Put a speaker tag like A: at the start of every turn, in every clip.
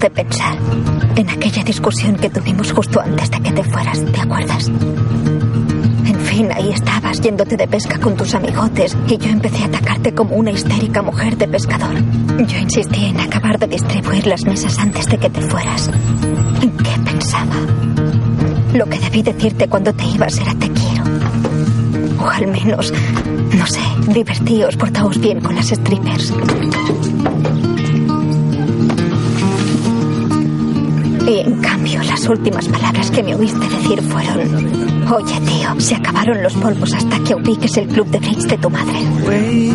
A: de pensar en aquella discusión que tuvimos justo antes de que te fueras, ¿te acuerdas? En fin, ahí estabas yéndote de pesca con tus amigotes y yo empecé a atacarte como una histérica mujer de pescador. Yo insistí en acabar de distribuir las mesas antes de que te fueras. ¿En qué pensaba? Lo que debí decirte cuando te ibas era te quiero. O al menos, no sé, divertíos, portaos bien con las strippers. Y en cambio, las últimas palabras que me oíste decir fueron: Oye, tío, se acabaron los polvos hasta que ubiques el club de bridge de tu madre.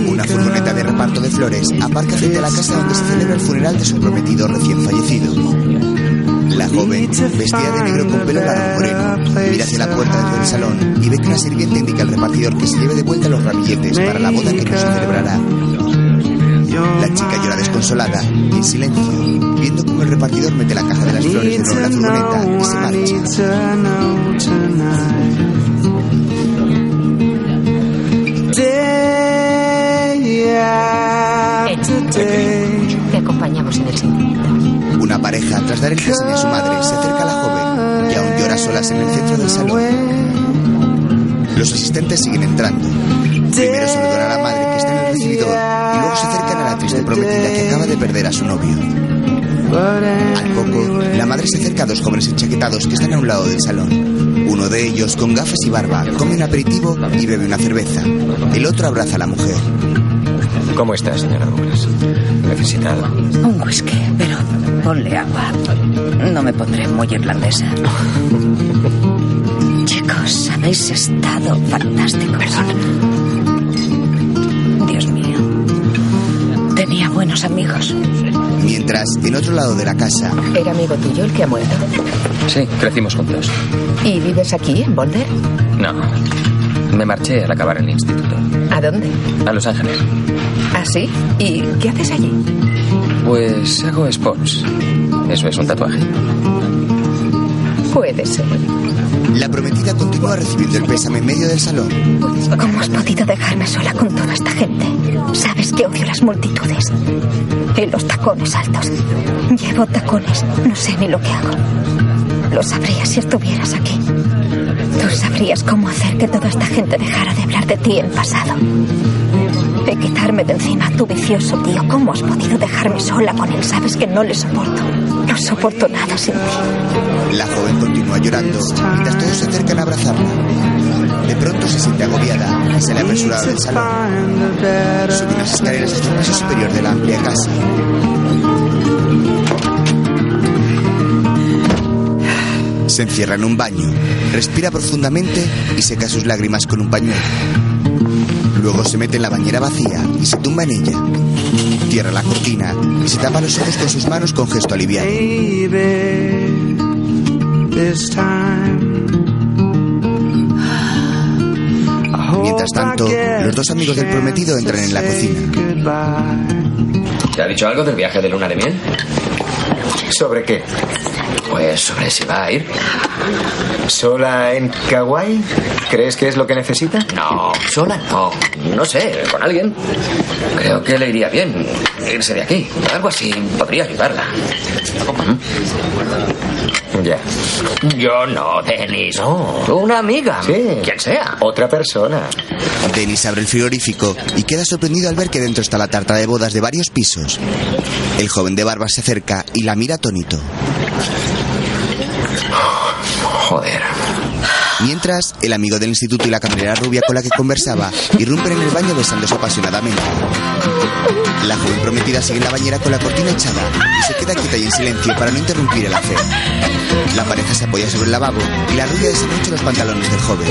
B: Una furgoneta de reparto de flores aparca frente a la casa donde se celebra el funeral de su prometido recién fallecido. La joven, vestida de negro con pelo largo moreno, mira hacia la puerta del salón y ve que una sirvienta indica al repartidor que se lleve de vuelta los ramilletes para la boda que no se celebrará. La chica llora desconsolada y en silencio, viendo cómo el repartidor mete la caja de las flores dentro de la furgoneta y se marcha.
C: Te acompañamos en el sentimiento.
B: Una pareja, tras dar el pésame a su madre, se acerca a la joven, que aún llora solas en el centro del salón. Los asistentes siguen entrando. Primero saludan a la madre que está en el recibidor se acercan a la triste prometida que acaba de perder a su novio. Al poco, la madre se acerca a dos jóvenes enchaquetados que están a un lado del salón. Uno de ellos, con gafas y barba, come un aperitivo y bebe una cerveza. El otro abraza a la mujer.
D: ¿Cómo está, señora Douglas? ¿Necesita algo?
E: Un whisky, pero ponle agua. No me pondré muy irlandesa. Chicos, habéis estado fantásticos. Dios mío. Tenía buenos amigos.
B: Mientras, en otro lado de la casa,
C: ¿Era amigo tuyo el que ha muerto?
D: Sí, crecimos juntos.
C: ¿Y vives aquí, en Boulder?
D: No. Me marché al acabar el instituto.
C: ¿A dónde?
D: A Los Ángeles.
C: ¿Ah, sí? ¿Y qué haces allí?
D: Pues hago sports. Eso es un tatuaje.
C: Puede ser.
B: La prometida continúa recibiendo el pésame en medio del salón.
A: ¿Cómo has podido dejarme sola con toda esta gente? Sabes que odio las multitudes. Y los tacones altos. Llevo tacones. No sé ni lo que hago. Lo sabrías si estuvieras aquí. Tú sabrías cómo hacer que toda esta gente dejara de hablar de ti en pasado. Y quitarme de encima a tu vicioso tío. ¿Cómo has podido dejarme sola con él? Sabes que no le soporto. No soporto nada sin ti.
B: La joven continúa llorando mientras todos se acercan a abrazarla. De pronto se siente agobiada y sale apresurada del salón. Sube unas escaleras hasta el piso superior de la amplia casa. Se encierra en un baño, respira profundamente y seca sus lágrimas con un pañuelo. Luego se mete en la bañera vacía y se tumba en ella. Cierra la cortina y se tapa los ojos con sus manos con gesto aliviado. Mientras tanto, los dos amigos del prometido entran en la cocina.
D: ¿Te ha dicho algo del viaje de luna de miel?
F: ¿Sobre qué?
D: Pues sobre si va a ir.
F: ¿Sola en Kauai? ¿Crees que es lo que necesita?
D: No, sola no. No sé, con alguien. Creo que le iría bien irse de aquí. Algo así podría ayudarla.
F: Ya.
D: Yo no, Denis. No. Una amiga.
F: Sí.
D: Quien sea.
F: Otra persona.
B: Denis abre el frigorífico y queda sorprendido al ver que dentro está la tarta de bodas de varios pisos. El joven de barba se acerca y la mira atónito.
D: Joder.
B: Mientras, el amigo del instituto y la camarera rubia con la que conversaba irrumpen en el baño besándose apasionadamente. La joven prometida sigue en la bañera con la cortina echada y se queda quieta y en silencio para no interrumpir el afeo. La pareja se apoya sobre el lavabo y la rubia desabrocha los pantalones del joven.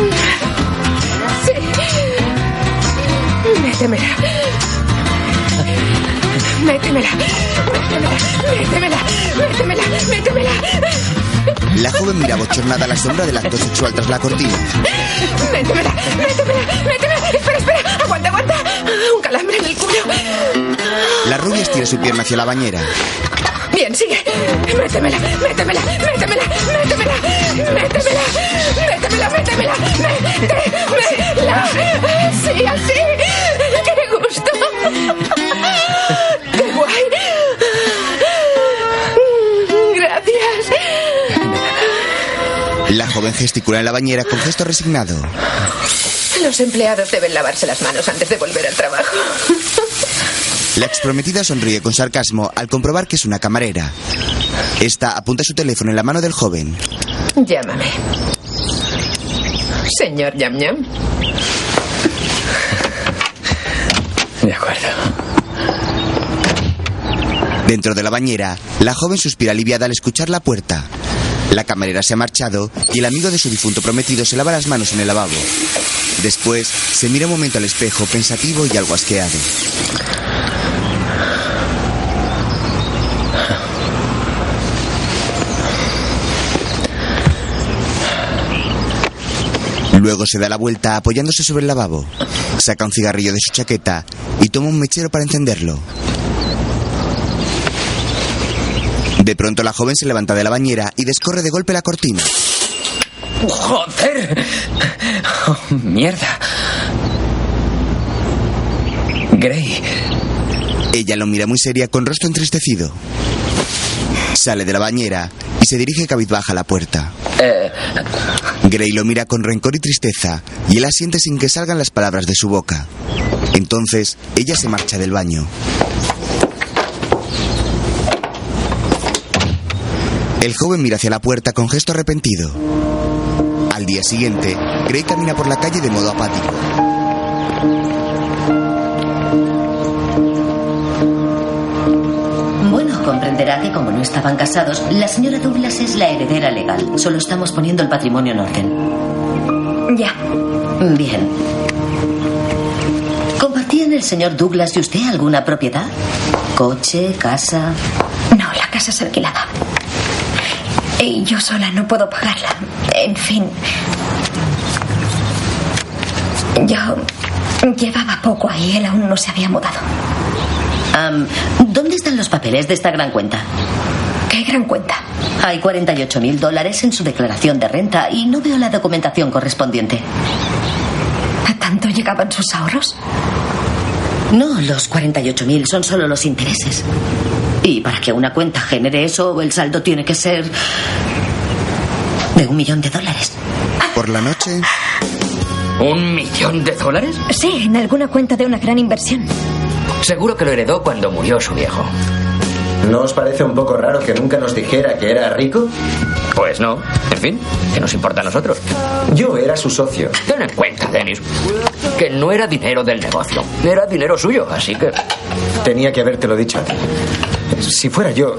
C: Métemela. Métemela. Métemela. Métemela. Métemela. Métemela.
B: La joven mira bochornada la sombra del acto sexual tras la cortina.
C: ¡Métemela! ¡Métemela! ¡Métemela! ¡Espera, espera! ¡Aguanta, aguanta! ¡Un calambre en el culo!
B: La rubia estira su pierna hacia la bañera.
C: Bien, sigue. Métemela, métemela, métemela, métemela, métemela, métemela, métemela, métemela. Sí, así. ¡Qué gusto! ¡Qué guay!
B: Gesticula en la bañera con gesto resignado.
C: Los empleados deben lavarse las manos antes de volver al trabajo.
B: La exprometida sonríe con sarcasmo al comprobar que es una camarera. Esta apunta su teléfono en la mano del joven.
C: Llámame. Señor Yam Yam.
D: De acuerdo.
B: Dentro de la bañera, la joven suspira aliviada al escuchar la puerta. La camarera se ha marchado y el amigo de su difunto prometido se lava las manos en el lavabo. Después, se mira un momento al espejo, pensativo y algo asqueado. Luego se da la vuelta apoyándose sobre el lavabo. Saca un cigarrillo de su chaqueta y toma un mechero para encenderlo. De pronto la joven se levanta de la bañera y descorre de golpe la cortina.
D: ¡Joder! Oh, ¡Mierda! Gray.
B: Ella lo mira muy seria con rostro entristecido. Sale de la bañera y se dirige cabizbaja a la puerta.
D: Eh,
B: Gray lo mira con rencor y tristeza y él asiente sin que salgan las palabras de su boca. Entonces, ella se marcha del baño. El joven mira hacia la puerta con gesto arrepentido. Al día siguiente, Gray camina por la calle de modo apático.
G: Bueno, comprenderá que como no estaban casados, la señora Douglas es la heredera legal. Solo estamos poniendo el patrimonio en orden.
A: Ya.
G: Bien. ¿Compartían el señor Douglas y usted alguna propiedad? ¿Coche, casa?
A: No, la casa es alquilada. Y yo sola no puedo pagarla. En fin. Yo llevaba poco ahí, él aún no se había mudado.
G: ¿Dónde están los papeles de esta gran cuenta?
A: Qué gran cuenta.
G: Hay 48 mil dólares en su declaración de renta y no veo la documentación correspondiente.
A: ¿A tanto llegaban sus ahorros?
G: No, los 48 mil son solo los intereses. Y para que una cuenta genere eso, el saldo tiene que ser de un millón de dólares.
B: Por la noche,
D: ¿Un millón de dólares?
A: Sí, en alguna cuenta de una gran inversión.
D: Seguro que lo heredó cuando murió su viejo.
F: ¿No os parece un poco raro que nunca nos dijera que era rico?
D: Pues no. En fin, ¿qué nos importa a nosotros?
F: Yo era su socio.
D: Ten en cuenta, Dennis, que no era dinero del negocio. Era dinero suyo, así que...
F: Tenía que habértelo dicho. Si fuera yo,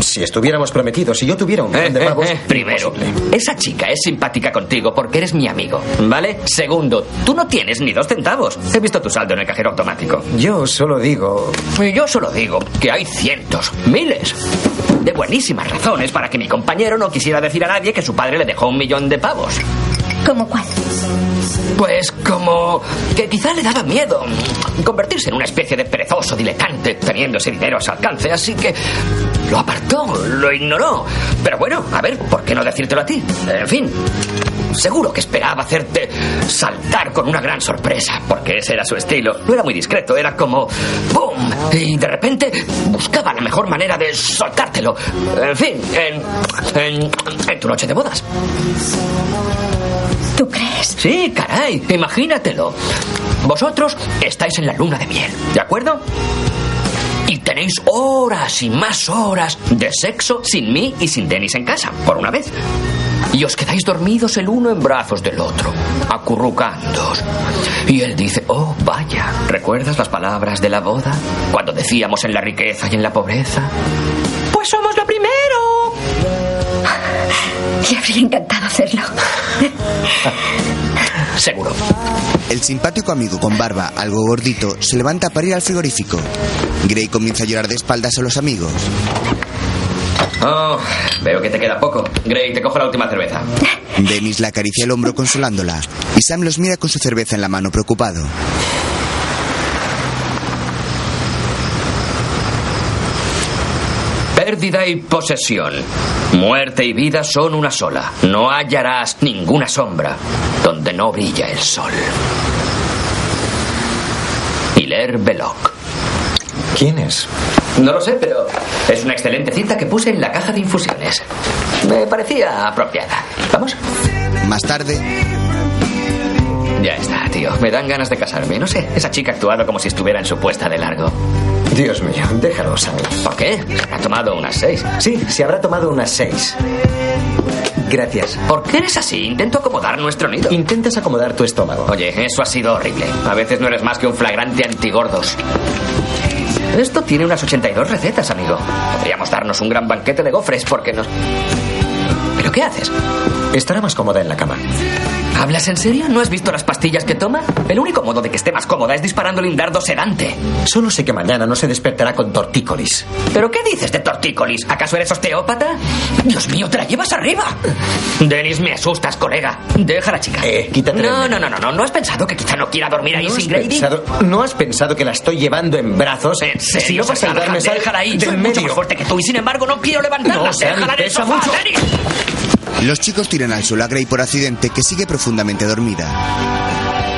F: si estuviéramos prometidos, si yo tuviera un millón de
D: Eh,
F: pavos...
D: eh, Primero, esa chica es simpática contigo porque eres mi amigo, ¿vale? Segundo, tú no tienes ni dos centavos. He visto tu saldo en el cajero automático.
F: Yo solo digo...
D: Y yo solo digo que hay cientos, miles de buenísimas razones para que mi compañero no quisiera decir a nadie que su padre le dejó un millón de pavos.
A: ¿Cómo cuál?
D: Pues como que quizá le daba miedo convertirse en una especie de perezoso diletante teniendo ese dinero a su alcance, así que lo apartó, lo ignoró. Pero bueno, a ver, ¿por qué no decírtelo a ti? En fin, seguro que esperaba hacerte saltar con una gran sorpresa, porque ese era su estilo. No era muy discreto, era como ¡boom! Y de repente buscaba la mejor manera de soltártelo. En fin, en, en, en tu noche de bodas.
A: ¿Tú crees?
D: Sí, caray, imagínatelo. Vosotros estáis en la luna de miel, ¿de acuerdo? Y tenéis horas y más horas de sexo sin mí y sin Dennis en casa, por una vez. Y os quedáis dormidos el uno en brazos del otro, acurrucándoos. Y él dice, oh, vaya, ¿recuerdas las palabras de la boda? Cuando decíamos en la riqueza y en la pobreza.
A: Le habría encantado hacerlo.
D: Seguro.
B: el simpático amigo con barba, algo gordito, se levanta para ir al frigorífico. Gray comienza a llorar de espaldas a los amigos.
D: Oh, veo que te queda poco. Gray, te cojo la última cerveza.
B: Dennis la acaricia el hombro consolándola y Sam los mira con su cerveza en la mano preocupado.
D: Pérdida y posesión. Muerte y vida son una sola. No hallarás ninguna sombra donde no brilla el sol. Hilaire Belloc.
F: ¿Quién es?
D: No lo sé, pero es una excelente cinta que puse en la caja de infusiones. Me parecía apropiada. ¿Vamos?
B: Más tarde,
D: Ya está, tío. Me dan ganas de casarme. No sé, esa chica ha actuado como si estuviera en su puesta de largo.
F: Dios mío, déjalo, Sammy.
D: ¿Por qué? Ha tomado unas seis.
F: Sí, se habrá tomado unas seis. Gracias.
D: ¿Por qué eres así? Intento acomodar nuestro nido.
F: Intentas acomodar tu estómago.
D: Oye, eso ha sido horrible. A veces no eres más que un flagrante antigordos. Esto tiene unas 82 recetas, amigo. Podríamos darnos un gran banquete de gofres porque nos... ¿Pero qué haces?
F: Estará más cómoda en la cama.
D: ¿Hablas en serio? ¿No has visto las pastillas que toma? El único modo de que esté más cómoda es disparándole un dardo sedante.
F: Solo sé que mañana no se despertará con tortícolis.
D: ¿Pero qué dices de tortícolis? ¿Acaso eres osteópata? Dios mío, te la llevas arriba. Denis, me asustas, colega. Deja a la chica.
F: Eh, quítate
D: No, no, no, no, no. ¿No has pensado que quizá no quiera dormir ahí
F: ¿No has,
D: sin Grady?
F: pensado, ¿No has pensado que la estoy llevando en brazos?
D: En
F: Si
D: serio,
F: no vas a ayudarme, sal
D: déjala ahí.
F: del
D: Soy mucho
F: medio.
D: más fuerte que tú y sin embargo no quiero levantarla.
F: No,
D: déjala en el sofá,
F: mucho.
D: Denis.
B: Los chicos tiran al suelo a Grey por accidente que sigue profundamente dormida.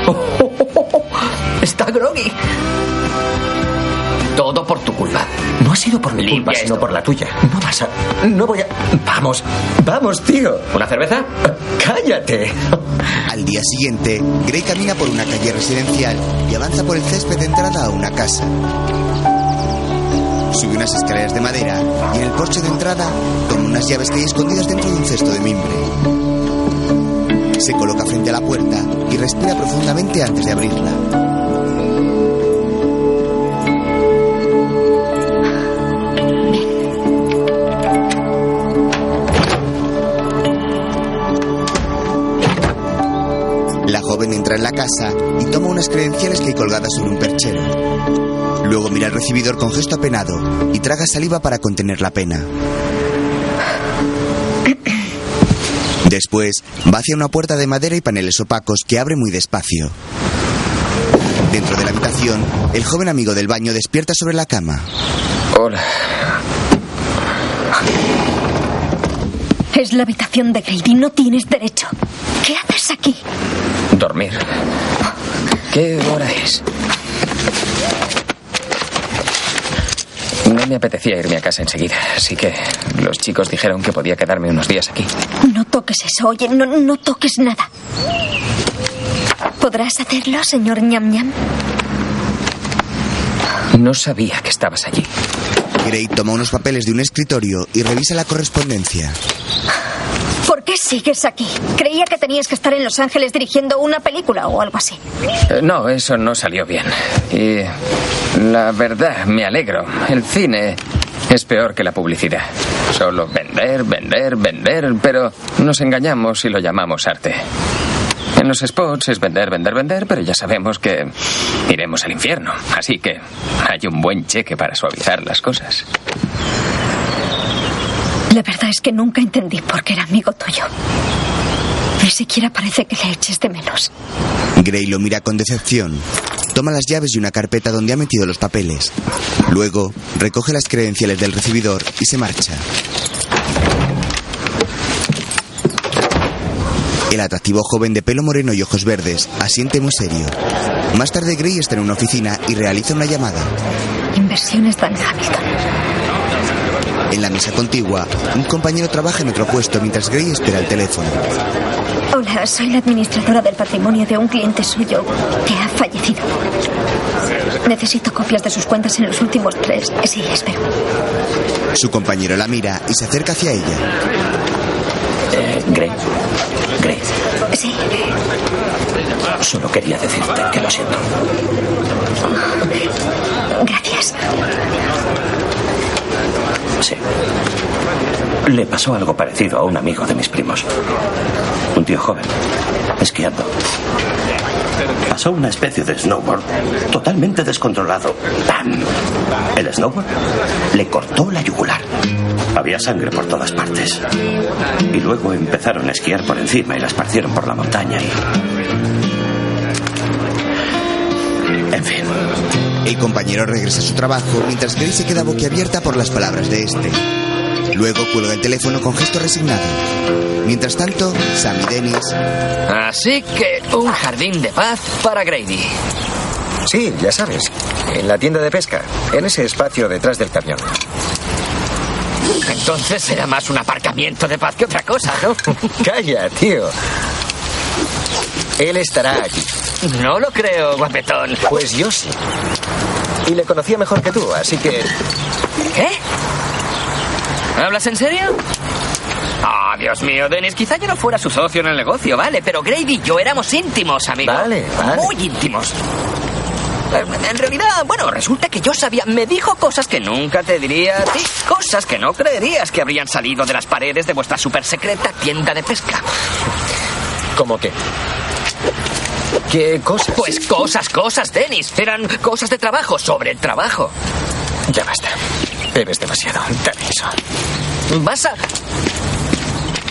D: Está groggy. Todo por tu culpa.
F: No ha sido por mi
D: Limpia
F: culpa, sino
D: esto.
F: por la tuya. No vas a... No voy a... Vamos, vamos, tío.
D: ¿Una cerveza?
F: Cállate.
B: Al día siguiente, Grey camina por una calle residencial y avanza por el césped de entrada a una casa. Sube unas escaleras de madera y en el porche de entrada toma unas llaves que hay escondidas dentro de un cesto de mimbre. Se coloca frente a la puerta y respira profundamente antes de abrirla. La joven entra en la casa y toma unas credenciales que hay colgadas sobre un perchero. Luego mira al recibidor con gesto apenado y traga saliva para contener la pena. Después va hacia una puerta de madera y paneles opacos que abre muy despacio. Dentro de la habitación, el joven amigo del baño despierta sobre la cama.
F: Hola.
A: Es la habitación de Grady. No tienes derecho. ¿Qué haces aquí?
F: Dormir. ¿Qué hora es? Me apetecía irme a casa enseguida, así que los chicos dijeron que podía quedarme unos días aquí.
A: No toques eso. Oye, no, no toques nada. ¿Podrás hacerlo, señor ñam ñam?
F: No sabía que estabas allí.
B: Gray toma unos papeles de un escritorio y revisa la correspondencia.
A: ¿Por qué sigues aquí? Creía que tenías que estar en Los Ángeles dirigiendo una película o algo así.
F: Eh, No, eso no salió bien. Y la verdad, me alegro. El cine es peor que la publicidad. Solo vender, vender, vender, pero nos engañamos y lo llamamos arte. En los spots es vender, vender, vender, pero ya sabemos que iremos al infierno. Así que hay un buen cheque para suavizar las cosas.
A: La verdad es que nunca entendí por qué era amigo tuyo. Ni siquiera parece que le eches de menos.
B: Gray lo mira con decepción. Toma las llaves y una carpeta donde ha metido los papeles. Luego, recoge las credenciales del recibidor y se marcha. El atractivo joven de pelo moreno y ojos verdes asiente muy serio. Más tarde Gray está en una oficina y realiza una llamada.
A: Inversiones Dan Hamilton.
B: En la mesa contigua, un compañero trabaja en otro puesto mientras Gray espera el teléfono.
A: Hola, soy la administradora del patrimonio de un cliente suyo que ha fallecido. Necesito copias de sus cuentas en los últimos tres. Sí, espero.
B: Su compañero la mira y se acerca hacia ella.
D: Eh, Grey. Grey.
A: Sí.
D: Solo quería decirte que lo siento.
A: Gracias.
H: Sí. Le pasó algo parecido a un amigo de mis primos. Un tío joven, esquiando. Pasó una especie de snowboard totalmente descontrolado. ¡Pam! El snowboard le cortó la yugular. Había sangre por todas partes. Y luego empezaron a esquiar por encima y la esparcieron por la montaña y...
B: El compañero regresa a su trabajo mientras Gray se queda boquiabierta por las palabras de este. Luego cuelga el teléfono con gesto resignado. Mientras tanto, Sam y Dennis
D: Así que un jardín de paz para Grady.
I: Sí, ya sabes. En la tienda de pesca. En ese espacio detrás del camión.
D: Entonces era más un aparcamiento de paz que otra cosa, ¿no?
I: Calla, tío. Él estará allí.
D: No lo creo, guapetón.
I: Pues yo sí. Y le conocía mejor que tú, así que...
D: ¿Qué? ¿Hablas en serio? Ah, Dios mío, Dennis, quizá yo no fuera su socio en el negocio, vale, pero Grady y yo éramos íntimos, amigo.
I: Vale, vale.
D: Muy íntimos. Eh, En realidad, bueno, resulta que yo sabía, me dijo cosas que nunca te diría a ti, cosas que no creerías que habrían salido de las paredes de vuestra super secreta tienda de pesca.
I: ¿Cómo qué? ¿Qué cosas?
D: Pues cosas, cosas, Dennis. Eran cosas de trabajo, sobre el trabajo.
I: Ya basta. Bebes demasiado. Dame eso.
D: Vas a...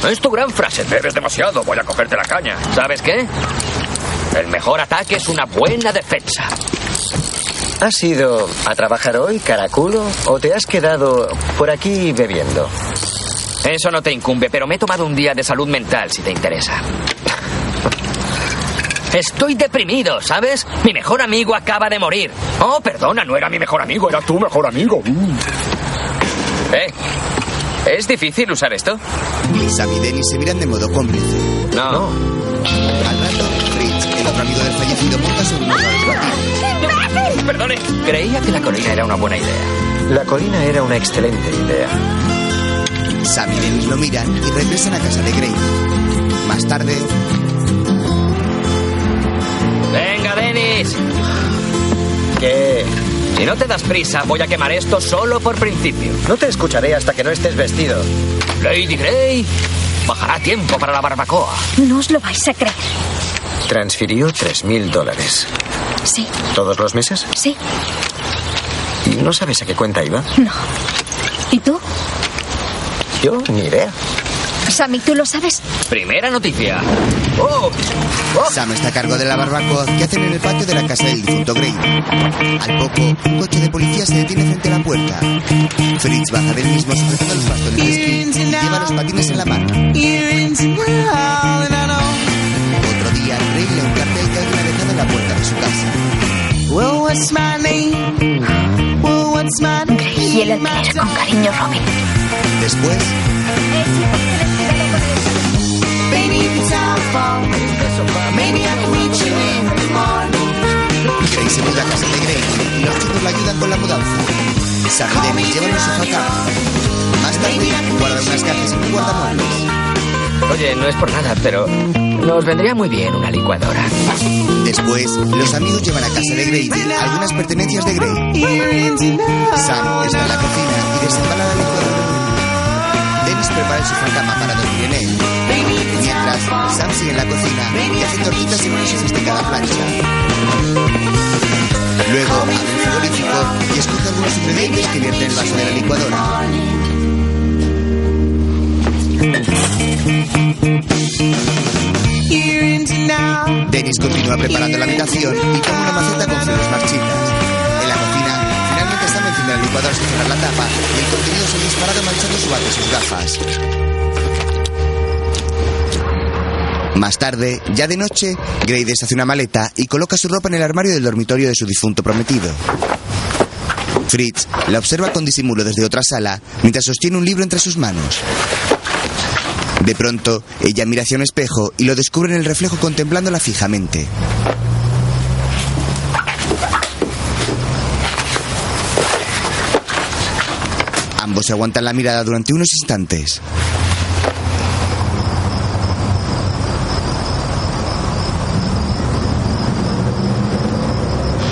D: Es tu gran frase. Bebes demasiado, voy a cogerte la caña. ¿Sabes qué? El mejor ataque es una buena defensa.
I: ¿Has ido a trabajar hoy, caraculo? ¿O te has quedado por aquí bebiendo?
D: Eso no te incumbe, pero me he tomado un día de salud mental, si te interesa. Estoy deprimido, ¿sabes? Mi mejor amigo acaba de morir. Oh, perdona, no era mi mejor amigo, era tu mejor amigo.
F: ¿Eh? ¿Es difícil usar esto?
B: Sam y Dennis se miran de modo cómplice.
F: No.
B: Al rato, Fritz, el otro amigo del fallecido, monta resbaladero.
D: Perdone, creía que la colina era una buena idea.
I: La colina era una excelente idea.
B: Sam y Dennis lo miran y regresan a casa de Grey. Más tarde,
D: Dennis.
I: ¿Qué?
D: Si no te das prisa, voy a quemar esto solo por principio.
I: No te escucharé hasta que no estés vestido.
D: Lady Grey, bajará tiempo para la barbacoa.
A: No os lo vais a creer.
I: Transfirió 3.000 dólares.
A: Sí,
I: ¿Todos los meses?
A: sí,
I: ¿Y no sabes a qué cuenta iba?
A: no. ¿Y tú?
I: Yo ni idea.
A: Sammy, ¿tú lo sabes?
D: Primera noticia. ¡Oh!
B: Sam está a cargo de la barbacoa que hacen en el patio de la casa del difunto Grey. Al poco, un coche de policía se detiene frente a la puerta. Fritz baja del mismo sujetando los bastones de esquí y lleva los patines en la mano. Otro día, Grey lee un cartel que alguien ha dejado en la puerta de su casa.
A: Y el alquiler con cariño, Robin.
B: Después, Grey se muda a casa de Grey y los chicos la ayudan con la mudanza. Dennis llevan un sofá cama. Más tarde, guardan unas cajas en un guardamuebles.
D: Oye, no es por nada, pero nos vendría muy bien una licuadora.
B: Después, los amigos llevan a casa de Grady algunas pertenencias de Grey. Sam está en la cocina y desembala la licuadora. Dennis prepara el sofá cama para dormir en él. Mientras, Sam sigue en la cocina y hace tortitas en una sofisticada plancha. Luego, abre el frigorífico y escoge algunos ingredientes que vierte en el vaso de la licuadora. Dennis continúa preparando la habitación y toma una maceta con flores marchitas. La licuadora sin cerrar la tapa y el contenido se disparado manchando su bate sus gafas. Más tarde, ya de noche, Grey deshace una maleta y coloca su ropa en el armario del dormitorio de su difunto prometido. Fritz la observa con disimulo desde otra sala mientras sostiene un libro entre sus manos. De pronto, ella mira hacia un espejo y lo descubre en el reflejo contemplándola fijamente. Ambos se aguantan la mirada durante unos instantes.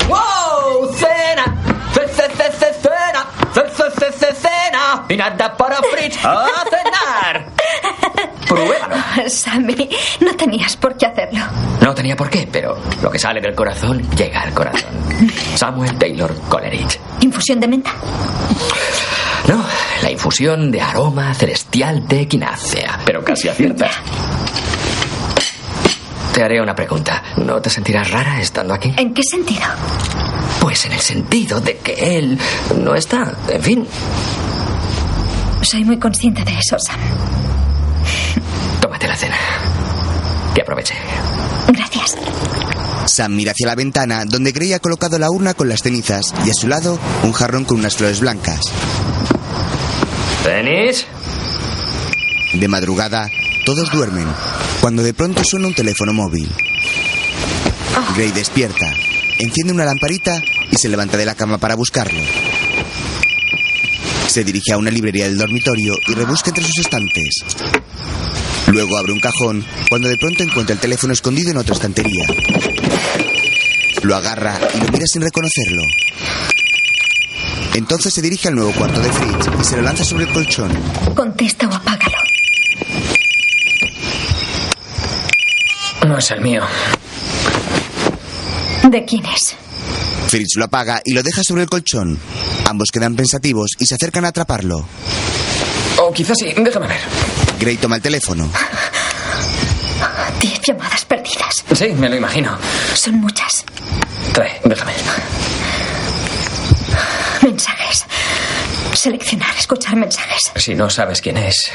D: ¡Wow! ¡Cena! ¡Ce- ce- ce- ce- ¡Cena! ¡Ce- ce- ce- ce- ¡Cena! ¡Y nada para Fritz! ¡A cenar! Pruébalo.
A: Sammy, no tenías por qué hacerlo.
D: No tenía por qué, pero lo que sale del corazón llega al corazón. Samuel Taylor Coleridge.
A: ¿Infusión de menta?
D: No, la infusión de aroma celestial de equinácea, pero casi acierta. Te haré una pregunta. ¿No te sentirás rara estando aquí?
A: ¿En qué sentido?
D: Pues en el sentido de que él no está. En fin,
A: Soy muy consciente de eso, Sam.
D: tómate la cena. Que aproveche.
A: Gracias.
B: Sam mira hacia la ventana donde Gray ha colocado la urna con las cenizas y a su lado un jarrón con unas flores blancas.
D: ¿Denis?
B: De madrugada, todos duermen, cuando de pronto suena un teléfono móvil. Gray despierta, enciende una lamparita y se levanta de la cama para buscarlo. Se dirige a una librería del dormitorio y rebusca entre sus estantes. Luego abre un cajón cuando de pronto encuentra el teléfono escondido en otra estantería. Lo agarra y lo mira sin reconocerlo. Entonces se dirige al nuevo cuarto de Fritz y se lo lanza sobre el colchón.
A: Contesta o apágalo.
F: No es el mío.
A: ¿De quién es?
B: Fritz lo apaga y lo deja sobre el colchón. Ambos quedan pensativos y se acercan a atraparlo.
F: O quizás sí, déjame ver.
B: Gray toma el teléfono.
A: Diez llamadas perdidas.
F: Sí, me lo imagino.
A: Son muchas.
F: Trae, déjame.
A: Mensajes. Seleccionar, escuchar mensajes.
F: Si no sabes quién es,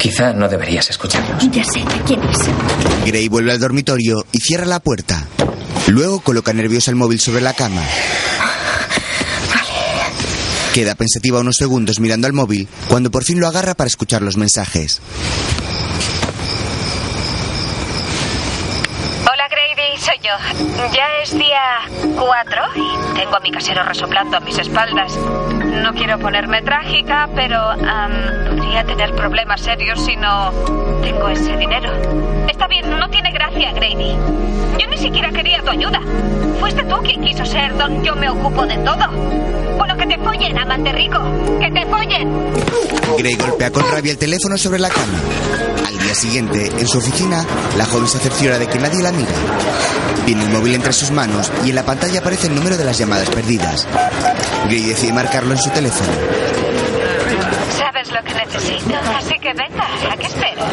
F: quizá no deberías escucharlos.
A: Ya sé de quién es.
B: Gray vuelve al dormitorio y cierra la puerta. Luego coloca nerviosa el móvil sobre la cama. Queda pensativa unos segundos mirando al móvil cuando por fin lo agarra para escuchar los mensajes.
J: Hola Grady, soy yo. Ya es día 4 y tengo a mi casero resoplando a mis espaldas. No quiero ponerme trágica, pero podría tener problemas serios si no tengo ese dinero. Está bien, no tiene gracia, Grady. Yo ni siquiera quería tu ayuda. Fuiste tú quien quiso ser don yo me ocupo de todo. Bueno, que te follen, amante rico. Que te follen.
B: Gray golpea con rabia el teléfono sobre la cama. Al día siguiente, en su oficina, la joven se cerciora de que nadie la mira. Tiene el móvil entre sus manos y en la pantalla aparece el número de las llamadas perdidas. Gray decide marcarlo en su teléfono.
J: Sabes lo que necesito, así que venga, ¿a qué esperas?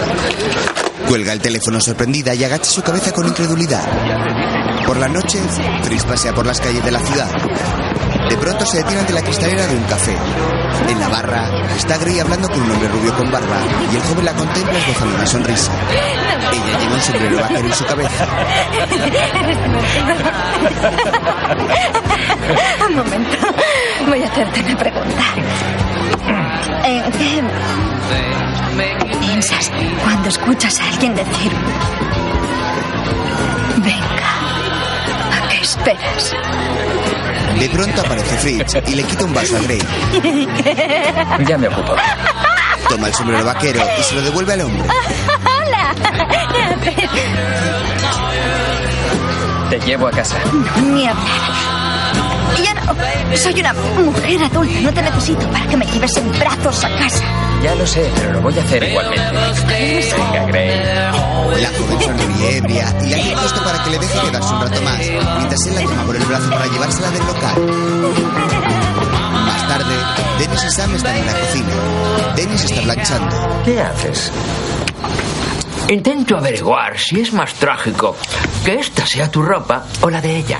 B: Cuelga el teléfono sorprendida y agacha su cabeza con incredulidad. Por la noche, Fritz pasea por las calles de la ciudad. De pronto se detiene ante la cristalera de un café. En la barra está Gray hablando con un hombre rubio con barba y el joven la contempla esbozando una sonrisa. Ella lleva un sombrero vaquero en su cabeza.
A: Un momento. Voy a hacerte una pregunta. ¿En qué piensas cuando escuchas a alguien decir... Venga, ¿a qué esperas?
B: De pronto aparece Fritz y le quita un vaso a Gray.
F: Ya me ocupo.
B: Toma el sombrero vaquero y se lo devuelve al hombre.
A: ¡Hola!
F: Te llevo a casa.
A: Ni hablar. Ya no. Soy una mujer adulta. No te necesito para que me lleves en brazos a casa.
F: Ya lo sé, pero lo voy a hacer igualmente. Venga, Gray.
B: La joven sonríe ebria y le hace gesto para que le deje quedarse un rato más, mientras él la toma por el brazo para llevársela del local. Más tarde, Dennis y Sam están en la cocina. Dennis está planchando.
D: ¿Qué haces? Intento averiguar si es más trágico que esta sea tu ropa o la de ella.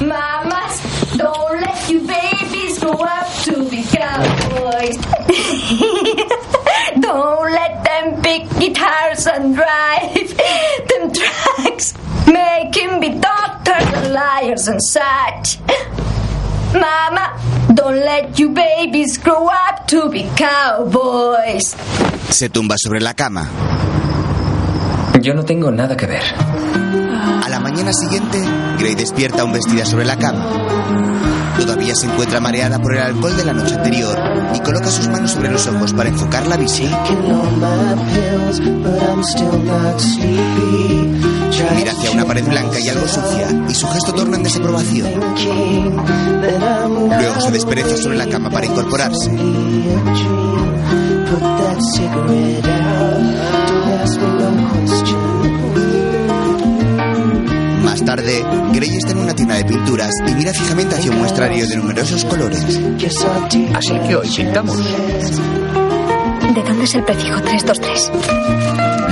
K: Mamas, don't let your babies grow up to be cowboys. don't let them pick guitars and drive them trucks. Make him be doctors and liars and such. Mama, don't let your babies grow up to be cowboys.
B: Se tumba sobre la cama.
F: Yo no tengo nada que ver.
B: Mañana siguiente, Gray despierta aún vestida sobre la cama. Todavía se encuentra mareada por el alcohol de la noche anterior y coloca sus manos sobre los ojos para enfocar la visión. Mira hacia una pared blanca y algo sucia y su gesto torna en desaprobación. Luego se despereza sobre la cama para incorporarse. Más tarde, Gray está en una tienda de pinturas y mira fijamente hacia un muestrario de numerosos colores.
D: Así que hoy pintamos.
A: ¿De dónde es el prefijo 323?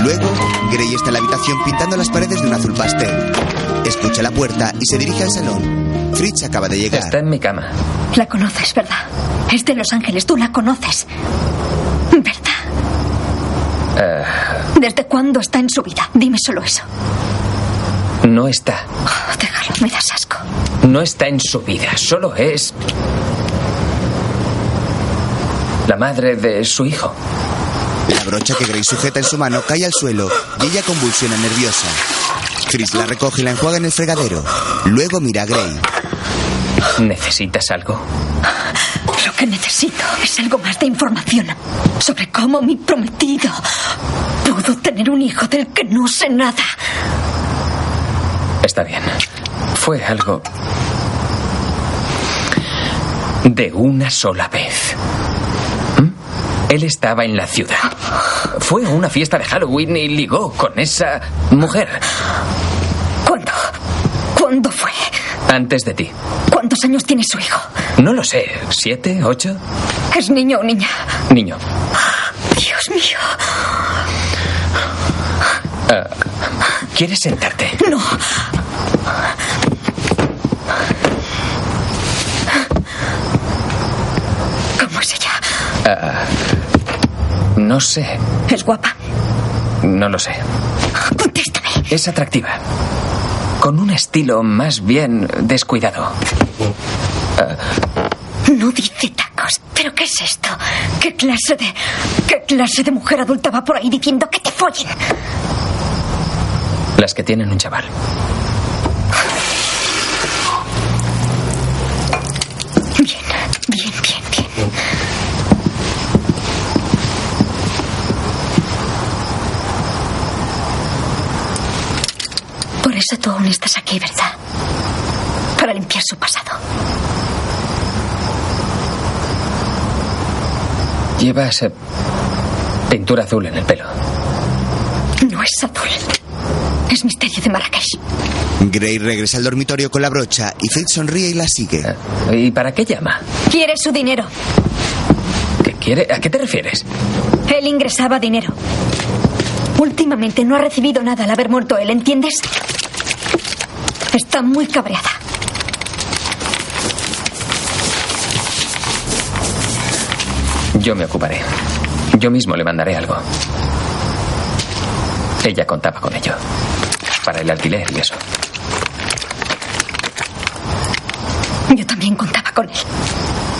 B: Luego, Gray está en la habitación pintando las paredes de un azul pastel. Escucha la puerta y se dirige al salón. Fritz acaba de llegar.
F: Está en mi cama.
A: La conoces, ¿verdad? Es de Los Ángeles, tú la conoces. ¿Verdad?
F: Eh,
A: ¿Desde cuándo está en su vida? Dime solo eso.
F: No está.
A: Oh, déjalo, me das asco.
F: No está en su vida, solo es la madre de su hijo.
B: La brocha que Grace sujeta en su mano cae al suelo y ella convulsiona nerviosa. Chris la recoge y la enjuaga en el fregadero. Luego mira a Gray.
F: ¿Necesitas algo?
A: Lo que necesito es algo más de información sobre cómo mi prometido pudo tener un hijo del que no sé nada.
F: Está bien. Fue algo de una sola vez. ¿Mm? Él estaba en la ciudad. Fue a una fiesta de Halloween y ligó con esa mujer.
A: ¿Cuándo? ¿Cuándo fue?
F: Antes de ti.
A: ¿Cuántos años tiene su hijo?
F: No lo sé. ¿Siete? ¿Ocho?
A: ¿Es niño o niña?
F: Niño.
A: Dios mío.
F: Ah, ¿Quieres sentarte?
A: No. ¿Cómo es ella?
F: Ah, no sé.
A: ¿Es guapa?
F: No lo sé.
A: Contéstame.
F: Es atractiva. Con un estilo más bien descuidado.
A: No dice tacos. ¿Pero qué es esto? ¿Qué clase de. qué clase de mujer adulta va por ahí diciendo que te follen?
F: Las que tienen un chaval.
A: Bien, bien, bien. Por eso tú aún estás aquí, ¿verdad? Para limpiar su pasado.
F: Llevas eh, pintura azul en el pelo.
A: No es azul. Es misterio de Marrakech.
B: Gray regresa al dormitorio con la brocha y Fritz sonríe y la sigue.
F: ¿Y para qué llama?
A: Quiere su dinero.
F: ¿Qué quiere? ¿A qué te refieres?
A: Él ingresaba dinero. Últimamente no ha recibido nada al haber muerto él, ¿entiendes? Está muy cabreada.
F: Yo me ocuparé. Yo mismo le mandaré algo. Ella contaba con ello. Para el alquiler y eso.
A: Yo también contaba con él.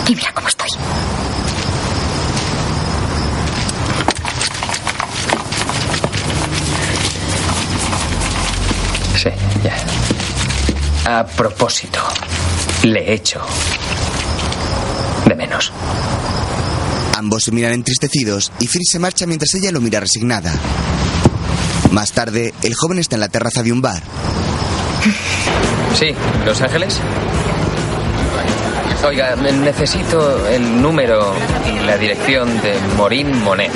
A: Y mira cómo estoy.
F: Sí, ya. A propósito, le echo de menos.
B: Ambos se miran entristecidos y Fritz se marcha mientras ella lo mira resignada. Más tarde, el joven está en la terraza de un bar.
F: Sí, Los Ángeles. Oiga, necesito el número y la dirección de Morín Monet.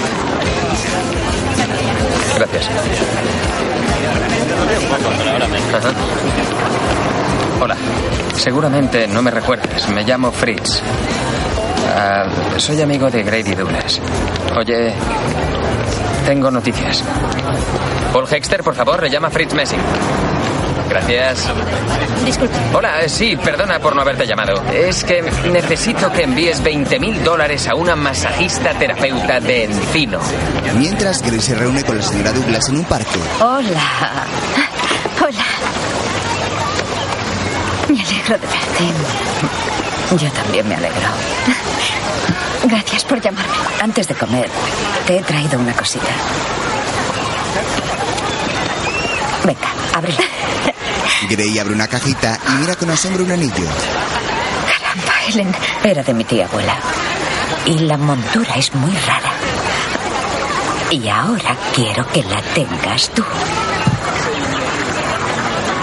F: Gracias. Ajá. Hola. Seguramente no me recuerdas. Me llamo Fritz. Ah, soy amigo de Grady Douglas. Oye, tengo noticias. Paul Hexter, por favor, le llama Fritz Messing. Gracias.
A: Disculpe.
F: Hola, eh, sí, perdona por no haberte llamado. Es que necesito que envíes 20 mil dólares a una masajista terapeuta de Encino.
B: Mientras Gray se reúne con la señora Douglas en un parque.
G: Hola.
A: Me alegro de verte.
G: Yo también me alegro.
A: Gracias por llamarme.
G: Antes de comer, te he traído una cosita. Venga, ábrela.
B: Gray abre una cajita y mira con asombro un anillo.
A: Caramba, Helen.
G: Era de mi tía abuela. Y la montura es muy rara. Y ahora quiero que la tengas tú.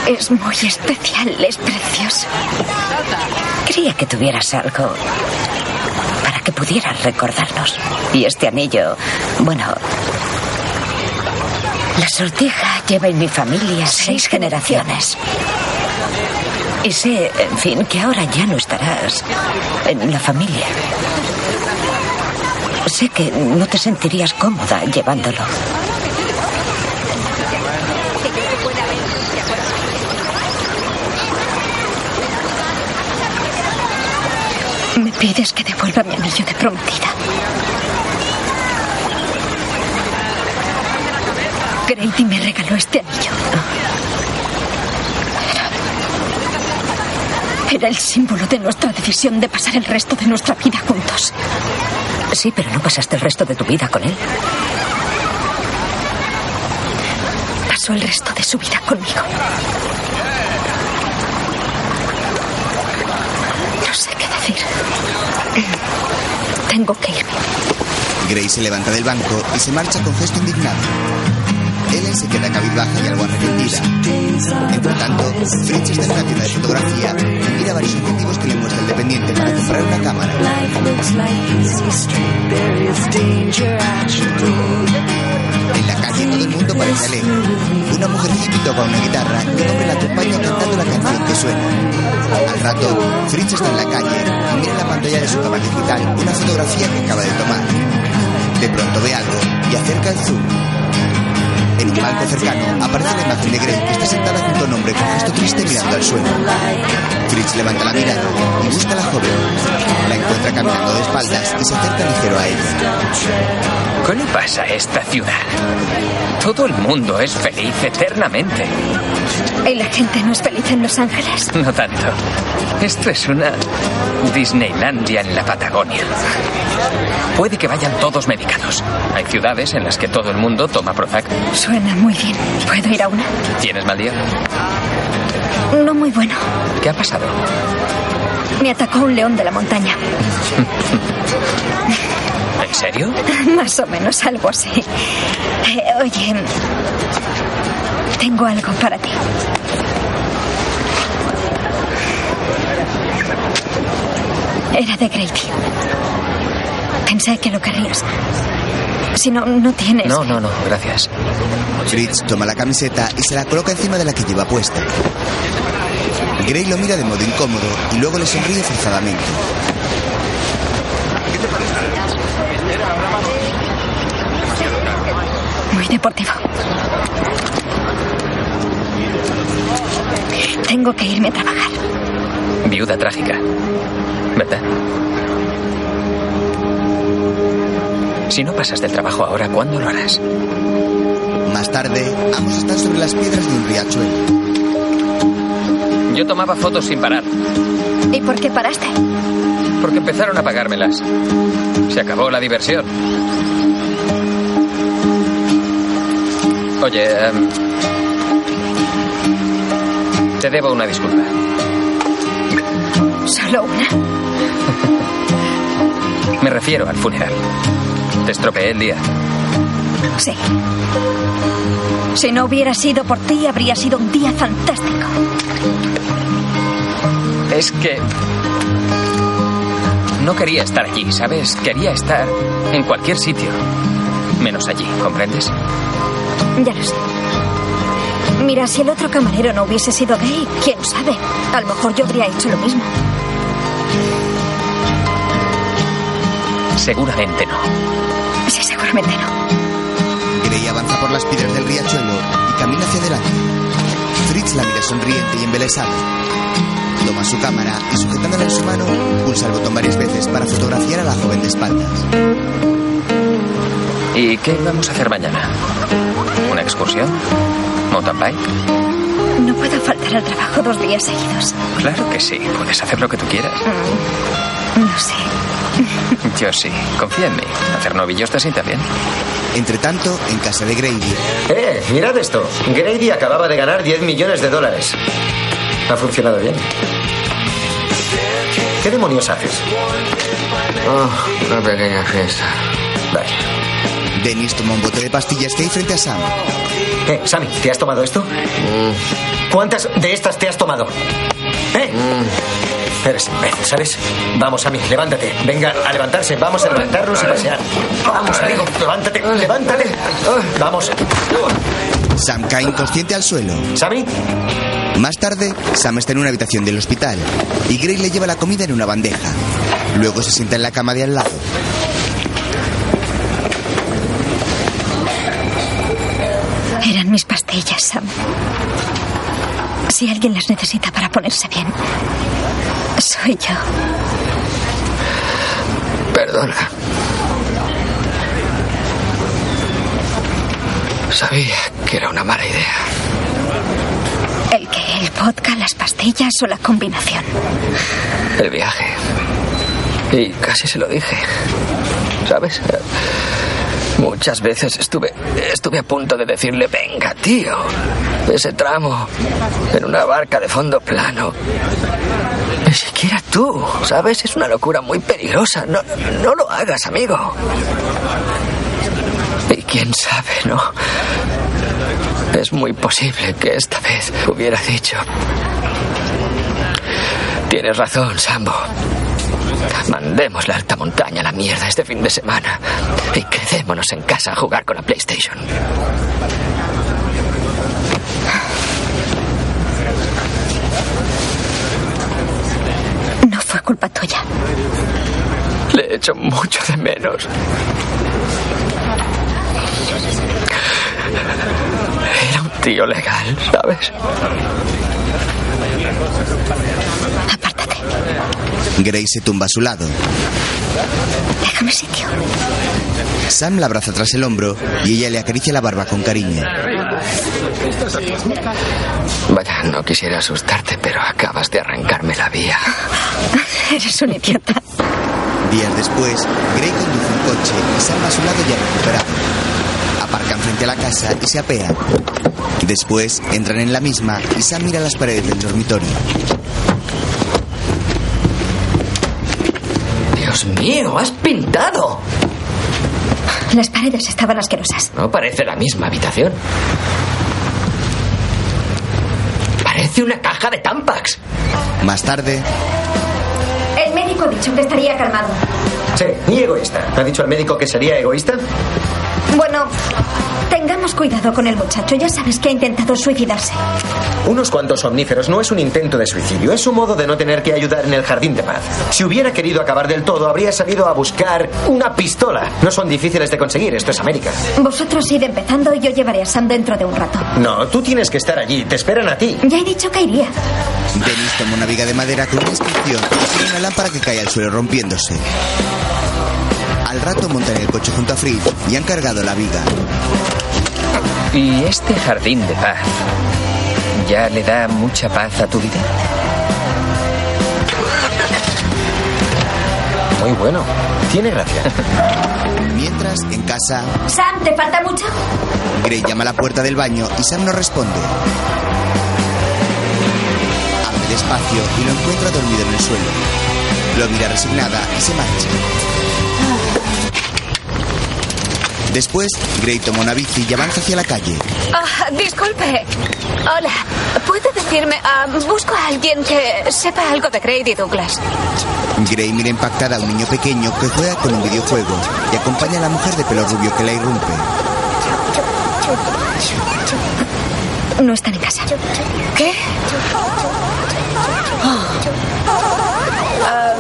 A: Es muy especial, es precioso.
G: Quería que tuvieras algo para que pudieras recordarnos. Y este anillo, bueno, la sortija lleva en mi familia seis generaciones. Y sé, en fin, que ahora ya no estarás en la familia. Sé que no te sentirías cómoda llevándolo.
A: pides que devuelva mi anillo de prometida. Grady me regaló este anillo. Era, era el símbolo de nuestra decisión de pasar el resto de nuestra vida juntos.
E: Sí, pero no pasaste el resto de tu vida con él.
A: Pasó el resto de su vida conmigo. Decir. Tengo que irme.
B: Grace se levanta del banco y se marcha con gesto indignado. Ellen se queda cabizbaja y algo arrepentida. Entre tanto, Fritz está en una tienda de fotografía y mira varios objetivos que le muestra el dependiente para comprar una cámara. Calle todo el mundo parece alegre. Una mujer hippie toca una guitarra y un hombre la acompaña cantando la canción que suena. Al rato, Fritz está en la calle y mira en la pantalla de su cámara digital una fotografía que acaba de tomar. De pronto ve algo y acerca el zoom. En un palco cercano aparece la imagen de Grey que está sentada junto a un hombre con gesto triste mirando al suelo. Fritz levanta la mirada y busca a la joven. La encuentra caminando de espaldas y se acerca ligero a ella.
F: ¿Qué le pasa a esta ciudad? Todo el mundo es feliz eternamente.
A: ¿Y la gente no es feliz en Los Ángeles?
F: No tanto. Esto es una Disneylandia en la Patagonia. Puede que vayan todos medicados. Hay ciudades en las que todo el mundo toma Prozac.
A: Suena muy bien. ¿Puedo ir a una?
F: ¿Tienes mal día?
A: No muy bueno.
F: ¿Qué ha pasado?
A: Me atacó un león de la montaña.
F: ¿En serio?
A: Más o menos algo así. Eh, oye, tengo algo para ti. Era de Grady. Pensé que lo querrías. Si no, no tienes.
F: No, no, no, gracias.
B: Fritz toma la camiseta y se la coloca encima de la que lleva puesta. Gray lo mira de modo incómodo y luego le sonríe forzadamente.
A: Muy deportivo. Tengo que irme a trabajar.
F: Viuda trágica. ¿Verdad? Si no pasas del trabajo ahora, ¿cuándo lo harás?
B: Más tarde, ambos están sobre las piedras de un riachuelo.
F: Yo tomaba fotos sin parar,
A: ¿Y por qué paraste?
F: Porque empezaron a pagármelas. Se acabó la diversión. Oye, em, te debo una disculpa.
A: Solo una.
F: Me refiero al funeral. Te estropeé el día.
A: Sí. Si no hubiera sido por ti, habría sido un día fantástico.
F: Es que... No quería estar allí, ¿sabes? Quería estar en cualquier sitio. Menos allí, ¿comprendes?
A: Ya lo sé. Mira, si el otro camarero no hubiese sido gay, quién sabe. A lo mejor yo habría hecho lo mismo.
F: Seguramente no.
A: Sí, seguramente no.
B: Gray avanza por las piedras del riachuelo y camina hacia adelante. Fritz la mira sonriente y embelesado. Toma su cámara y sujetándola en su mano, pulsa el botón varias veces para fotografiar a la joven de espaldas.
F: ¿Y qué vamos a hacer mañana? ¿Una excursión? ¿Mountain bike?
A: No puedo faltar al trabajo dos días seguidos.
F: Claro que sí. Puedes hacer lo que tú quieras.
A: Mm, No sé.
F: Yo sí. Confía en mí. Hacer novillos te sienta bien.
B: Entre tanto, en casa de Grady,
I: Eh, mirad esto. Grady acababa de ganar 10 millones de dólares. Ha funcionado bien. ¿Qué demonios haces?
L: Oh, una pequeña fiesta.
I: Vaya.
B: Dennis toma un bote de pastillas que hay frente a Sam.
I: Eh, Sammy, ¿te has tomado esto? ¿Cuántas de estas te has tomado? ¿Eh? Eres imbécil, ¿sabes? Vamos, Sammy, levántate. Venga, a levantarse. Vamos a levantarnos y pasear. Vamos, amigo, levántate, levántate. Vamos.
B: Sam cae inconsciente al suelo.
I: ¿Sammy?
B: Más tarde, Sam está en una habitación del hospital y Gray le lleva la comida en una bandeja. Luego se sienta en la cama de al lado.
A: Eran mis pastillas, Sam. Si alguien las necesita para ponerse bien, soy yo.
L: Perdona. Sabía que era una mala idea.
A: El que el vodka, las pastillas o la combinación?
D: El viaje. Y casi se lo dije. ¿Sabes? Muchas veces estuve, estuve a punto de decirle, venga, tío, ese tramo, en una barca de fondo plano. Ni siquiera tú, ¿sabes? Es una locura muy peligrosa. No, no lo hagas, amigo. Y quién sabe, ¿no? Es muy posible que esta vez hubiera dicho. Tienes razón, Sambo. Mandemos la alta montaña a la mierda este fin de semana y quedémonos en casa a jugar con la PlayStation.
A: No fue culpa tuya.
D: Le he hecho mucho de menos. Era un tío legal, ¿sabes?
B: Grace se tumba a su lado.
A: Déjame sitio.
B: Sam la abraza tras el hombro y ella le acaricia la barba con cariño.
D: Vaya, no quisiera asustarte, pero acabas de arrancarme la vía.
A: Eres un idiota.
B: Días después, Gray conduce un coche y Sam a su lado ya recuperado. Aparcan frente a la casa y se apean. Después entran en la misma y Sam mira las paredes del dormitorio.
D: Dios mío, has pintado.
A: Las paredes estaban asquerosas.
D: No parece la misma habitación. Parece una caja de Tampax.
B: Más tarde,
M: El médico ha dicho que estaría calmado.
I: Sí, y egoísta. ¿Ha dicho al médico que sería egoísta?
M: Bueno, tengamos cuidado con el muchacho. Ya sabes que ha intentado suicidarse.
I: Unos cuantos omníferos no es un intento de suicidio, es un modo de no tener que ayudar en el jardín de paz. Si hubiera querido acabar del todo, habría salido a buscar una pistola. No son difíciles de conseguir, esto es América.
M: Vosotros id empezando y yo llevaré a Sam dentro de un rato.
I: No, tú tienes que estar allí, te esperan a ti.
M: Ya he dicho que iría.
B: Dennis toma una viga de madera con una inscripción y una lámpara que cae al suelo rompiéndose. Al rato montan el coche junto a Fritz y han cargado la viga.
F: ¿Y este jardín de paz ya le da mucha paz a tu vida?
I: Muy bueno. Tiene gracia.
B: Mientras, en casa,
M: Sam, ¿te falta mucho?
B: Gray llama a la puerta del baño y Sam no responde. Abre despacio y lo encuentra dormido en el suelo. Lo mira resignada y se marcha. Después, Gray toma una bici y avanza hacia la calle.
N: Ah, disculpe. Hola. ¿Puede decirme? ah, busco a alguien que sepa algo de Grady Douglas.
B: Gray mira impactada a un niño pequeño que juega con un videojuego y acompaña a la mujer de pelo rubio que la irrumpe.
A: No están en casa.
N: ¿Qué? Ah,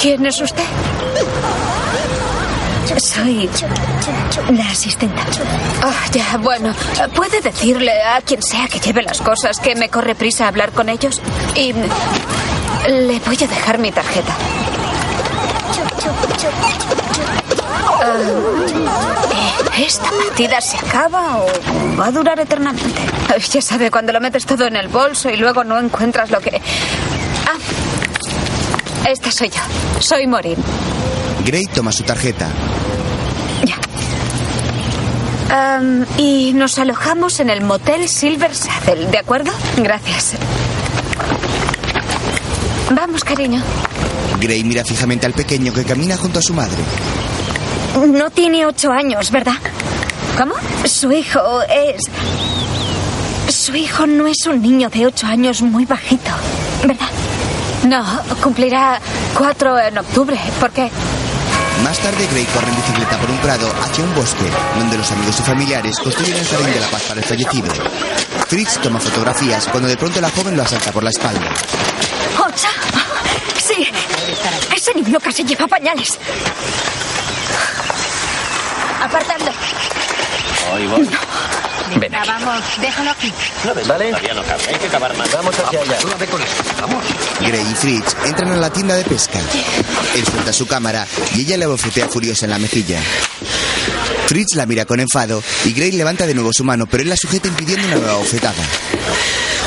N: ¿Quién es usted?
A: Soy la asistenta.
N: Ah, ya, bueno. ¿Puede decirle a quien sea que lleve las cosas que me corre prisa hablar con ellos? Y le voy a dejar mi tarjeta. Eh, ¿Esta partida se acaba o va a durar eternamente? Ya sabe, cuando lo metes todo en el bolso y luego no encuentras lo que... Ah, esta soy yo. Soy Morin.
B: Gray toma su tarjeta.
N: Am, y nos alojamos en el motel Silver Saddle, ¿de acuerdo? Gracias. Vamos, cariño.
B: Gray mira fijamente al pequeño que camina junto a su madre.
A: No tiene ocho años, ¿verdad?
N: ¿Cómo?
A: Su hijo es... Su hijo no es un niño de ocho años muy bajito, ¿verdad?
N: No, cumplirá cuatro en octubre. ¿Por qué?
B: Más tarde, Gray corre en bicicleta por un prado hacia un bosque, donde los amigos y familiares construyen el jardín de la paz para el fallecido. Fritz toma fotografías cuando de pronto la joven lo asalta por la espalda.
A: ¡Ocha! Sí, ese niño casi lleva pañales.
N: Apartadlo.
O: Hoy voy.
F: Ven aquí.
N: Vamos, déjalo aquí.
I: ¿Vale?
O: Todavía no cabe, hay que acabar más.
I: Vamos hacia allá.
B: Gray y Fritz entran a la tienda de pesca. Él suelta su cámara y ella le bofetea furiosa en la mejilla. Fritz la mira con enfado y Gray levanta de nuevo su mano, pero él la sujeta impidiendo una nueva bofetada.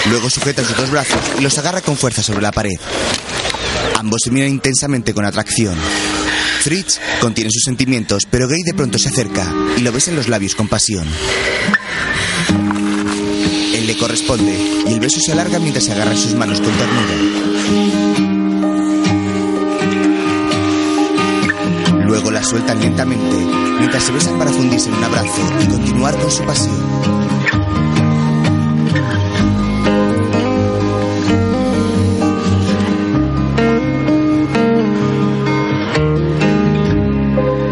B: Luego sujeta sus dos brazos y los agarra con fuerza sobre la pared. Ambos se miran intensamente con atracción. Fritz contiene sus sentimientos, pero Gray de pronto se acerca y lo besa en los labios con pasión. Él le corresponde y el beso se alarga mientras se agarra sus manos con ternura. Luego la sueltan lentamente mientras se besan para fundirse en un abrazo y continuar con su pasión.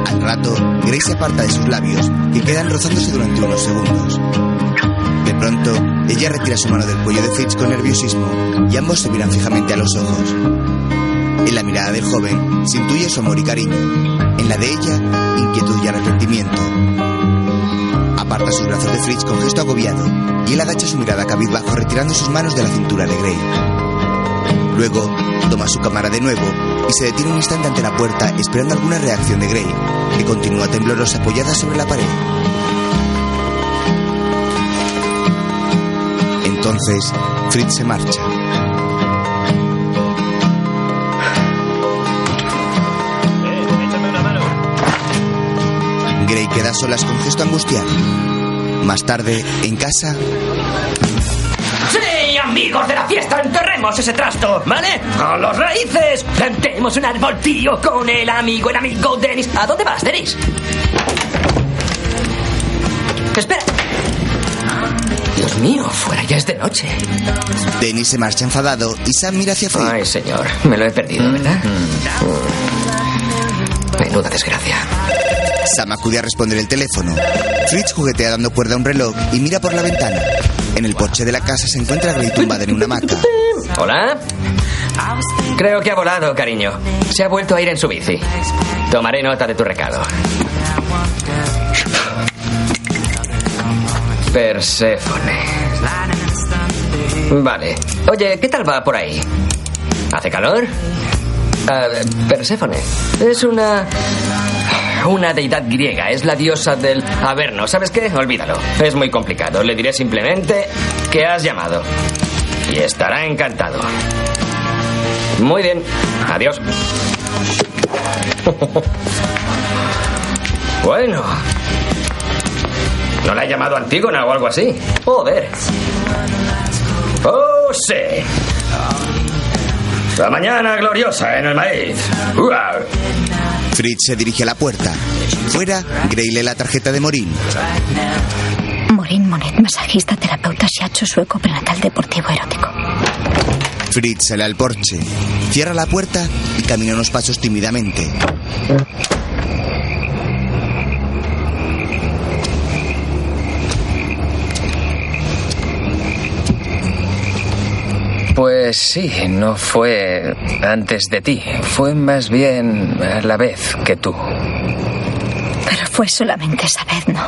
B: Al rato, Grace se aparta de sus labios, que quedan rozándose durante unos segundos. Pronto, ella retira su mano del cuello de Fritz con nerviosismo y ambos se miran fijamente a los ojos. En la mirada del joven se su amor y cariño. En la de ella, inquietud y arrepentimiento. Aparta sus brazos de Fritz con gesto agobiado y él agacha su mirada cabizbajo retirando sus manos de la cintura de Grey. Luego, toma su cámara de nuevo y se detiene un instante ante la puerta esperando alguna reacción de Grey, que continúa temblorosa apoyada sobre la pared. Entonces, Fritz se marcha. Grey queda a solas con gesto angustiado. Más tarde, en casa,
D: Sí, amigos de la fiesta, enterremos ese trasto, ¿vale? Con los raíces. Plantemos un árbol tío con el amigo, el amigo Dennis. ¿A dónde vas, Dennis? Espera. Mío, fuera ya es de noche.
B: Dennis se marcha enfadado y Sam mira hacia Fritz.
D: Ay, señor, me lo he perdido, ¿verdad? Menuda desgracia.
B: Sam acude a responder el teléfono. Fritz juguetea dando cuerda a un reloj y mira por la ventana. En el porche de la casa se encuentra Grey tumbada en una hamaca.
D: ¿Hola? Creo que ha volado, cariño. Se ha vuelto a ir en su bici. Tomaré nota de tu recado. Perséfone. Vale. Oye, ¿qué tal va por ahí? ¿Hace calor? Ah, Perséfone. Es una... Una deidad griega. Es la diosa del Averno. ¿Sabes qué? Olvídalo. Es muy complicado. Le diré simplemente que has llamado. Y estará encantado. Muy bien. Adiós. Bueno. ¿No la ha llamado Antígona o algo así? Joder. La mañana gloriosa en el maíz.
B: Fritz se dirige a la puerta. Fuera, Grey lee la tarjeta de Morín.
A: Maureen Monet, masajista, terapeuta, shiatsu, sueco, prenatal, deportivo, erótico.
B: Fritz sale al porche, cierra la puerta y camina unos pasos tímidamente.
F: Pues sí, no fue antes de ti. Fue más bien a la vez que tú.
A: Pero fue solamente esa vez, ¿no?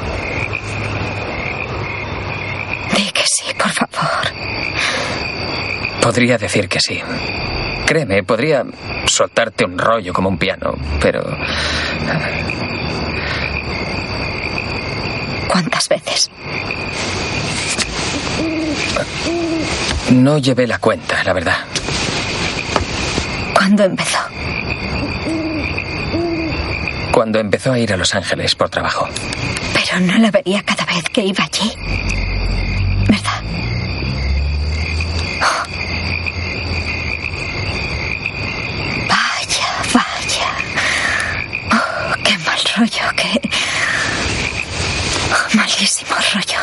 A: Di que sí, por favor.
F: Podría decir que sí. Créeme, podría soltarte un rollo como un piano, pero
A: ¿Cuántas veces?
F: No llevé la cuenta, la verdad.
A: ¿Cuándo empezó?
F: Cuando empezó a ir a Los Ángeles por trabajo.
A: Pero no la vería cada vez que iba allí. ¿Verdad? Oh. Vaya, vaya. Oh, qué mal rollo, qué... Oh, malísimo rollo.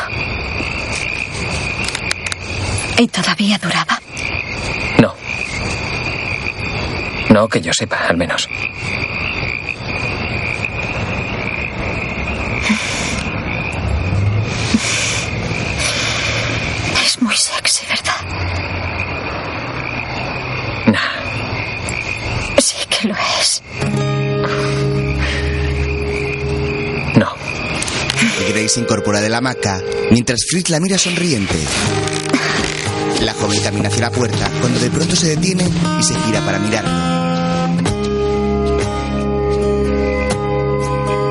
A: ¿Y todavía duraba?
F: No. No que yo sepa, al menos.
A: Es muy sexy, ¿verdad? Sí que lo es.
F: No.
B: Grey se incorpora de la hamaca mientras Fritz la mira sonriente. La joven camina hacia la puerta cuando de pronto se detiene y se gira para mirarlo.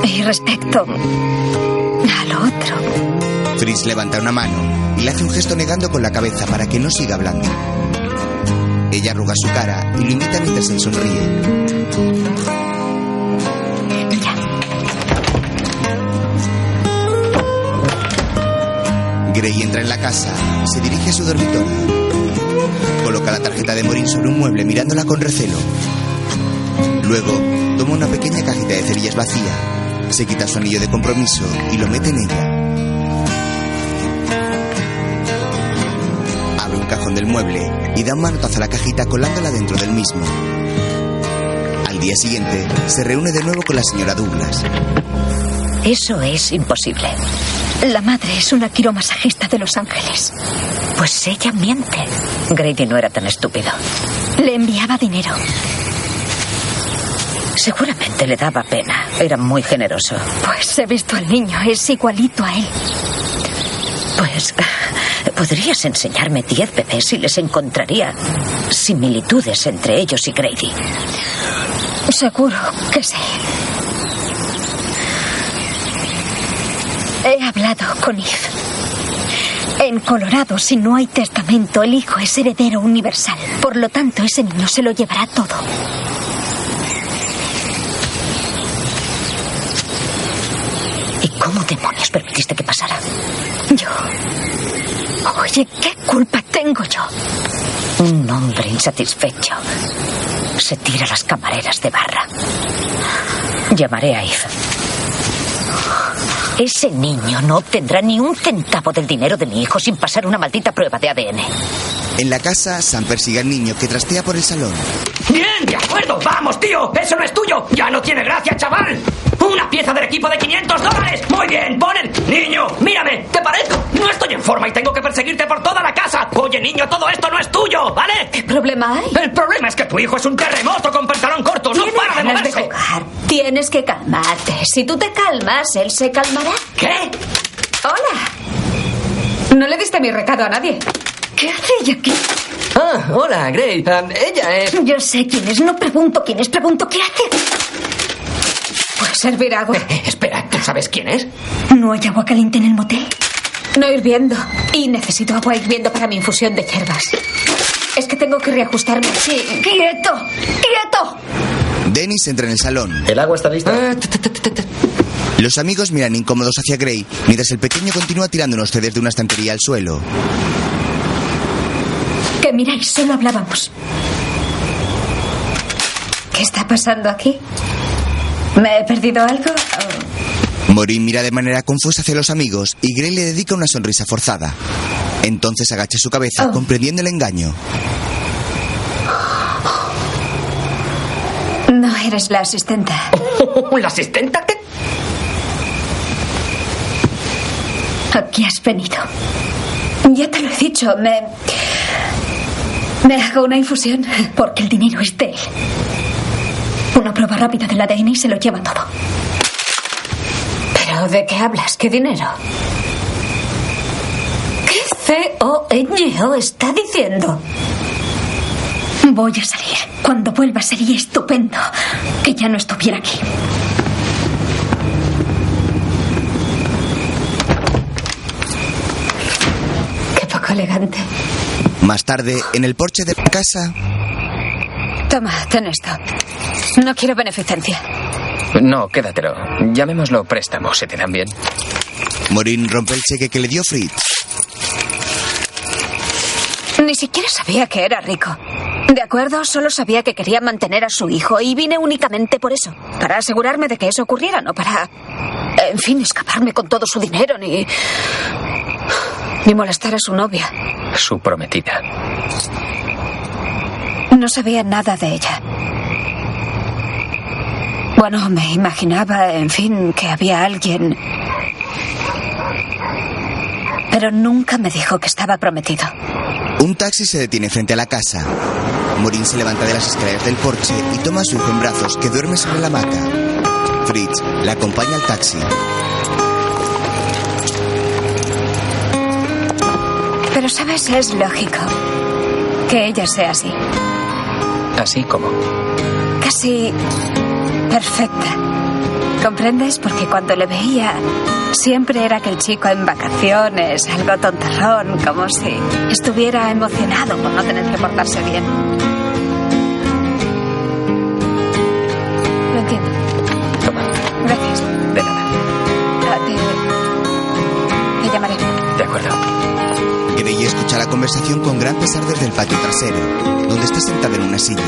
A: Y respecto al otro,
B: Fritz levanta una mano y le hace un gesto negando con la cabeza para que no siga hablando. Ella arruga su cara y lo imita mientras él sonríe. Gray entra en la casa, se dirige a su dormitorio. Coloca la tarjeta de Morin sobre un mueble mirándola con recelo. Luego, toma una pequeña cajita de cerillas vacía, se quita su anillo de compromiso y lo mete en ella. Abre un cajón del mueble y da un manotazo a la cajita colándola dentro del mismo. Al día siguiente, se reúne de nuevo con la señora Douglas.
E: Eso es imposible.
A: La madre es una quiromasajista de Los Ángeles.
E: Pues ella miente. Grady no era tan estúpido.
A: Le enviaba dinero.
E: Seguramente le daba pena. Era muy generoso.
A: Pues he visto al niño, es igualito a él.
E: Pues podrías enseñarme diez bebés y les encontraría similitudes entre ellos y Grady.
A: Seguro que sí. He hablado con Eve. En Colorado, si no hay testamento, el hijo es heredero universal. Por lo tanto, ese niño se lo llevará todo.
E: ¿Y cómo demonios permitiste que pasara?
A: Yo. Oye, ¿qué culpa tengo yo?
E: Un hombre insatisfecho se tira a las camareras de barra. Llamaré a Eve. Ese niño no obtendrá ni un centavo del dinero de mi hijo sin pasar una maldita prueba de ADN.
B: En la casa, Sam persigue al niño que trastea por el salón.
D: Bien, de acuerdo. Vamos, tío. Eso no es tuyo. Ya no tiene gracia, chaval. Una pieza del equipo de 500 dólares. Muy bien, ponen. Niño, mírame. ¿Te parezco? No estoy en forma y tengo que perseguirte por toda la casa. Oye, niño, todo esto no es tuyo, ¿vale?
N: ¿Qué problema hay?
D: El problema es que tu hijo es un terremoto con pantalón corto. No para de
N: ganas de
D: moverse.
N: jugar. Tienes que calmarte. Si tú te calmas, él se calmará.
D: ¿Qué?
N: Hola. No le diste mi recado a nadie.
A: ¿Qué hace ella aquí?
D: Ah, hola, Gray. Ah, ella es...
A: Yo sé quién es, no pregunto quién es, pregunto qué hace.
N: ¿Puedes servir agua?
D: Eh, espera, ¿tú sabes quién es?
A: ¿No hay agua caliente en el motel?
N: No hirviendo. Y necesito agua hirviendo para mi infusión de hierbas. Es que tengo que reajustarme. Sí.
A: ¡Quieto! ¡Quieto!
B: Dennis entra en el salón.
I: ¿El agua está lista?
D: T-
B: Los amigos miran incómodos hacia Gray, mientras el pequeño continúa tirando unos CDs de una estantería al suelo.
A: Que miráis, solo hablábamos.
N: ¿Qué está pasando aquí? ¿Me he perdido algo? Oh.
B: Morin mira de manera confusa hacia los amigos y Gray le dedica una sonrisa forzada. Entonces agacha su cabeza,
N: Oh.
B: comprendiendo el engaño.
N: No eres la asistente.
D: ¿La asistenta? ¿Qué?
A: Aquí has venido.
N: Ya te lo he dicho, me. Me hago una infusión.
A: Porque el dinero es de él. Una prueba rápida del ADN y se lo lleva todo.
N: ¿Pero de qué hablas? ¿Qué dinero? ¿Qué C-O-N-O está diciendo?
A: Voy a salir. Cuando vuelva sería estupendo que ya no estuviera aquí.
N: Qué poco elegante.
B: Más tarde, en el porche de la casa,
N: Toma, ten esto. No quiero beneficencia.
F: No, quédatelo. Llamémoslo préstamo, ¿se te dan bien?
B: Morin rompe el cheque que le dio Fritz.
N: Ni siquiera sabía que era rico. De acuerdo, solo sabía que quería mantener a su hijo y vine únicamente por eso. Para asegurarme de que eso ocurriera, no para. En fin, escaparme con todo su dinero ni. ni molestar a su novia.
F: Su prometida.
N: No sabía nada de ella. Bueno, me imaginaba, en fin, que había alguien. Pero nunca me dijo que estaba prometido.
B: Un taxi se detiene frente a la casa. Morin se levanta de las escaleras del porche y toma a su hijo en brazos, que duerme sobre la hamaca. Fritz la acompaña al taxi.
N: Pero, ¿sabes? Es lógico que ella sea así.
F: Así como.
N: Casi perfecta. ¿Comprendes? Porque cuando le veía, siempre era aquel chico en vacaciones, algo tontarrón, como si estuviera emocionado por no tener que portarse bien.
B: Con gran pesar desde el patio trasero, donde está sentada en una silla.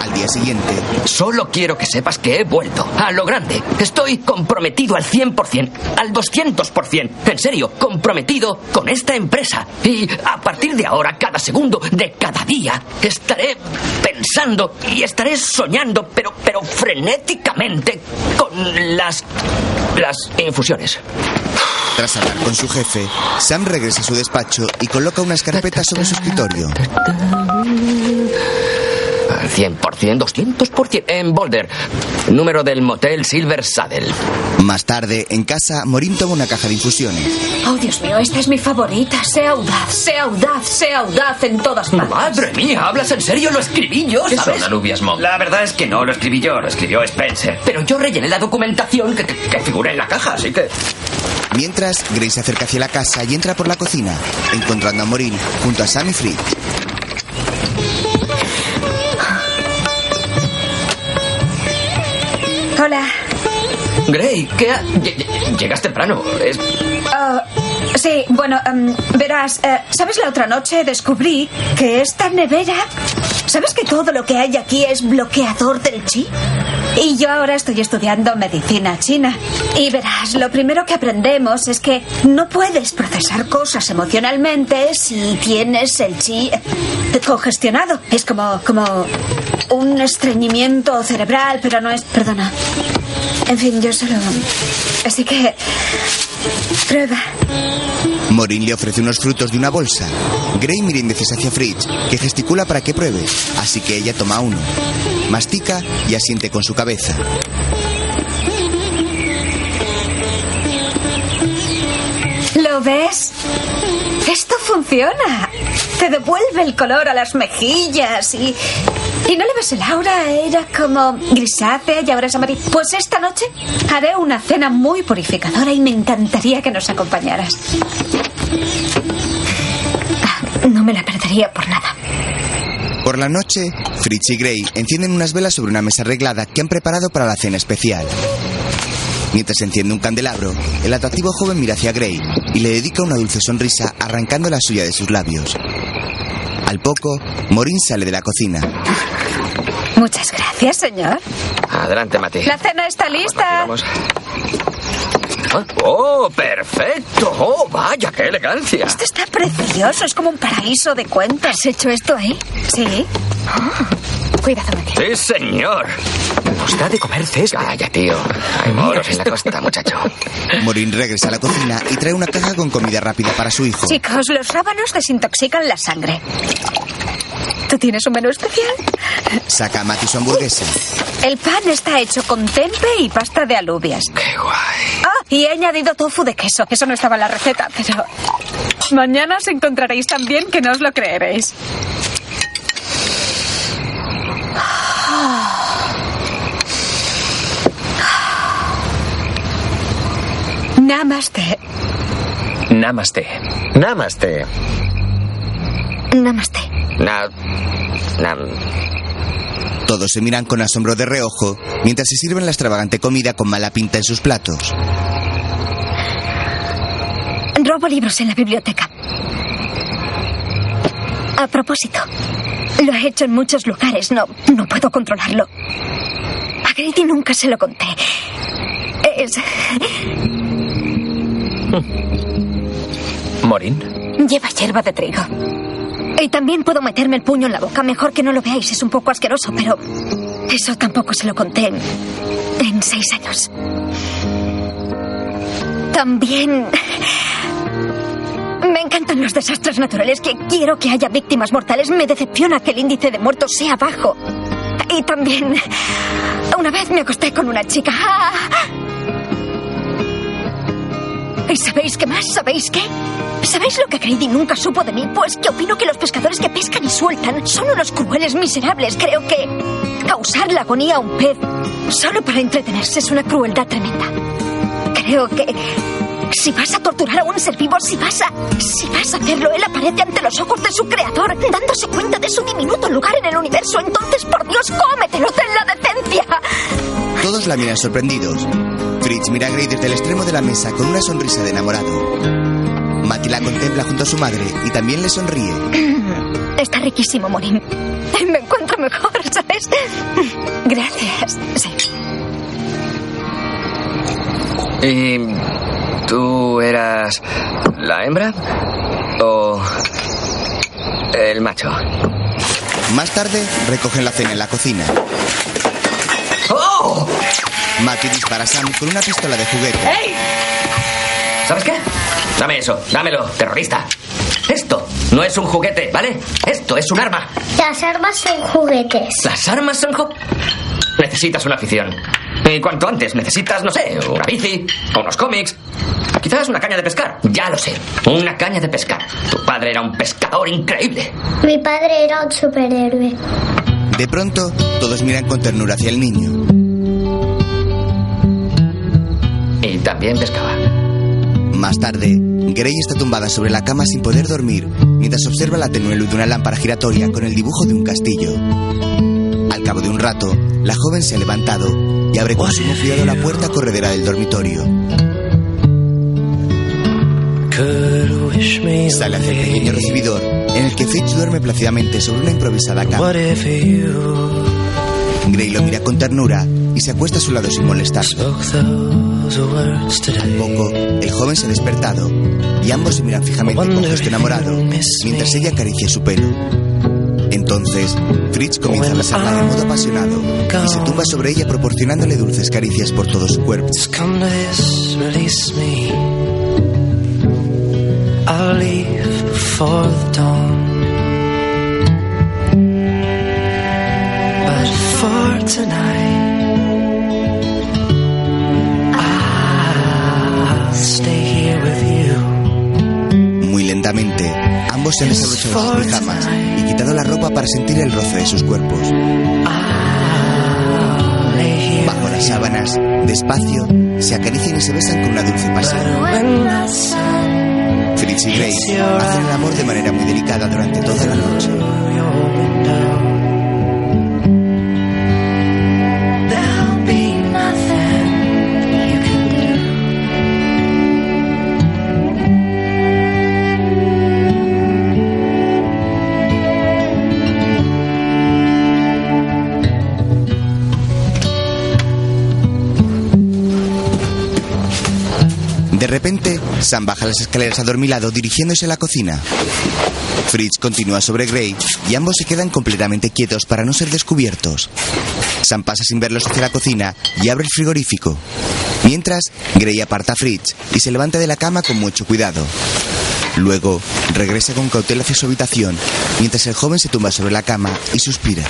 B: Al día siguiente,
D: Solo quiero que sepas que he vuelto a lo grande. Estoy comprometido al 100%, al 200%. En serio, comprometido con esta empresa. Y a partir de ahora, cada segundo de cada día, estaré pensando y estaré soñando, pero, pero frenéticamente, con las. las infusiones.
B: Tras hablar con su jefe, Sam regresa a su despacho y coloca unas carpetas sobre su escritorio.
D: Al 100%, 200%. En Boulder, número del motel Silver Saddle.
B: Más tarde, en casa, Morin toma una caja de infusiones.
K: Oh, Dios mío, esta es mi favorita. Sé audaz, sé audaz, sé audaz en todas partes.
D: Madre mía, ¿hablas en serio? Lo escribí yo,
F: ¿Qué
D: ¿sabes?
F: son alubias Monk?
D: La verdad es que no lo escribí yo, lo escribió Spencer. Pero yo rellené la documentación que, que- que figura en la caja, así que...
B: Mientras, Grace se acerca hacia la casa y entra por la cocina, encontrando a Morin junto a Sam y Fritz.
N: Hola.
D: Gray, ¿qué ha- lle- lle- Llegas temprano. Es...
N: Ah, sí, bueno, em, verás, eh, ¿sabes la otra noche descubrí que esta nevera... ¿Sabes que todo lo que hay aquí es bloqueador del chi? Y yo ahora estoy estudiando medicina china. Y verás, lo primero que aprendemos es que no puedes procesar cosas emocionalmente si tienes el chi congestionado. Es como, como un estreñimiento cerebral, pero no es... Perdona. En fin, yo solo... Así que... Prueba.
B: Morin le ofrece unos frutos de una bolsa. Gray mira indecisa hacia Fritz, que gesticula para que pruebe, así que ella toma uno. Mastica y asiente con su cabeza.
N: ¿Lo ves? Esto funciona. Te devuelve el color a las mejillas y... ¿Y no le ves el aura? Era como grisácea y ahora es amarillo. Pues esta noche haré una cena muy purificadora y me encantaría que nos acompañaras.
A: Ah, No me la perdería por nada.
B: Por la noche, Fritz y Gray encienden unas velas sobre una mesa arreglada que han preparado para la cena especial. Mientras enciende un candelabro, el atractivo joven mira hacia Gray y le dedica una dulce sonrisa arrancando la suya de sus labios. Al poco, Morin sale de la cocina.
N: Muchas gracias, señor.
D: Adelante, Mati.
N: La cena está lista.
D: Vamos. Ah, ¡Oh, perfecto! ¡Oh, vaya, qué elegancia!
N: Esto está precioso. Es como un paraíso de cuentos.
A: ¿Has hecho esto ahí?
N: Sí.
A: Cuidado, Mati.
D: ¡Sí, señor!
I: Nos da de comer césped.
D: Calla, tío. Hay moros en la costa, muchacho.
B: Morin regresa a la cocina y trae una caja con comida rápida para su hijo.
N: Chicos, los rábanos desintoxican la sangre. ¿Tú tienes un menú especial?
B: Saca a Mati su hamburguesa.
N: El pan está hecho con tempe y pasta de alubias.
D: ¡Qué guay!
N: Ah, y he añadido tofu de queso. Eso no estaba en la receta, pero... Mañana os encontraréis tan bien que no os lo creeréis. Namaste.
F: Namaste.
I: Namaste.
A: Namaste.
D: Na... Na...
B: Todos se miran con asombro de reojo mientras se sirven la extravagante comida con mala pinta en sus platos.
A: Robo libros en la biblioteca. A propósito, lo he hecho en muchos lugares. No, no puedo controlarlo. A Grady nunca se lo conté. Es...
F: ¿Morín?
A: Lleva hierba de trigo. Y también puedo meterme el puño en la boca. Mejor que no lo veáis, es un poco asqueroso, pero eso tampoco se lo conté en, en seis años. También me encantan los desastres naturales. Que quiero que haya víctimas mortales. Me decepciona que el índice de muertos sea bajo. Y también una vez me acosté con una chica. ¡Ah! ¿Y sabéis qué más? ¿Sabéis qué? ¿Sabéis lo que Grady nunca supo de mí? Pues que opino que los pescadores que pescan y sueltan son unos crueles miserables. Creo que causar la agonía a un pez solo para entretenerse es una crueldad tremenda. Creo que si vas a torturar a un ser vivo, si vas a. Si vas a hacerlo, él aparece ante los ojos de su creador, dándose cuenta de su diminuto lugar en el universo. Entonces, por Dios, cómetelo, ten la decencia.
B: Todos la miran sorprendidos. Fritz mira a Grey desde el extremo de la mesa con una sonrisa de enamorado. Matty la contempla junto a su madre y también le sonríe.
A: Está riquísimo, Morín. Me encuentro mejor, ¿sabes? Gracias. Sí.
D: ¿Y tú eras la hembra o el macho?
B: Más tarde, recogen la cena en la cocina.
D: ¡Oh!
B: Matty dispara a Sam con una pistola de juguete.
D: ¡Ey! ¿Sabes qué? Dame eso, dámelo, terrorista. Esto no es un juguete, ¿vale? Esto es un arma.
P: Las armas son juguetes.
D: Las armas son ju... Necesitas una afición. Y cuanto antes necesitas, no sé, una bici, unos cómics, quizás una caña de pescar. Ya lo sé, una caña de pescar. Tu padre era un pescador increíble.
P: Mi padre era un superhéroe.
B: De pronto, todos miran con ternura hacia el niño.
D: También pescaba.
B: Más tarde, Grey está tumbada sobre la cama sin poder dormir mientras observa la tenue luz de una lámpara giratoria con el dibujo de un castillo. Al cabo de un rato, la joven se ha levantado y abre con sumo cuidado la puerta corredera del dormitorio. Sale hacia el pequeño recibidor en el que Fitch duerme plácidamente sobre una improvisada cama. Grey lo mira con ternura y se acuesta a su lado sin molestarlo. Al poco, el joven se ha despertado y ambos se miran fijamente con gesto enamorado mientras ella acaricia su pelo. Entonces, Fritz comienza a besarla de modo apasionado y se tumba sobre ella proporcionándole dulces caricias por todo su cuerpo.
Q: I'll leave before the dawn.
B: Lentamente, ambos se han desabrochado sus pijamas y quitado la ropa para sentir el roce de sus cuerpos. Bajo las sábanas, despacio, se acarician y se besan con una dulce pasión. Fritz y Grace hacen el amor de manera muy delicada durante toda la noche. Repente, Sam baja las escaleras adormilado dirigiéndose a la cocina. Fritz continúa sobre Grey y ambos se quedan completamente quietos para no ser descubiertos. Sam pasa sin verlos hacia la cocina y abre el frigorífico. Mientras, Grey aparta a Fritz y se levanta de la cama con mucho cuidado. Luego, regresa con cautela hacia su habitación, mientras el joven se tumba sobre la cama y suspira.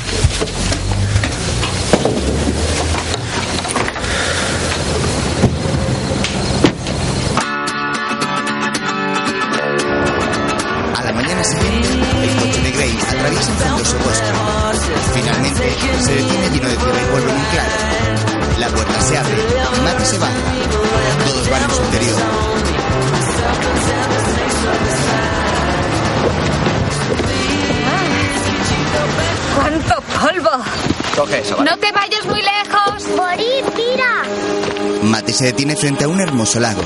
B: Se detiene frente a un hermoso lago.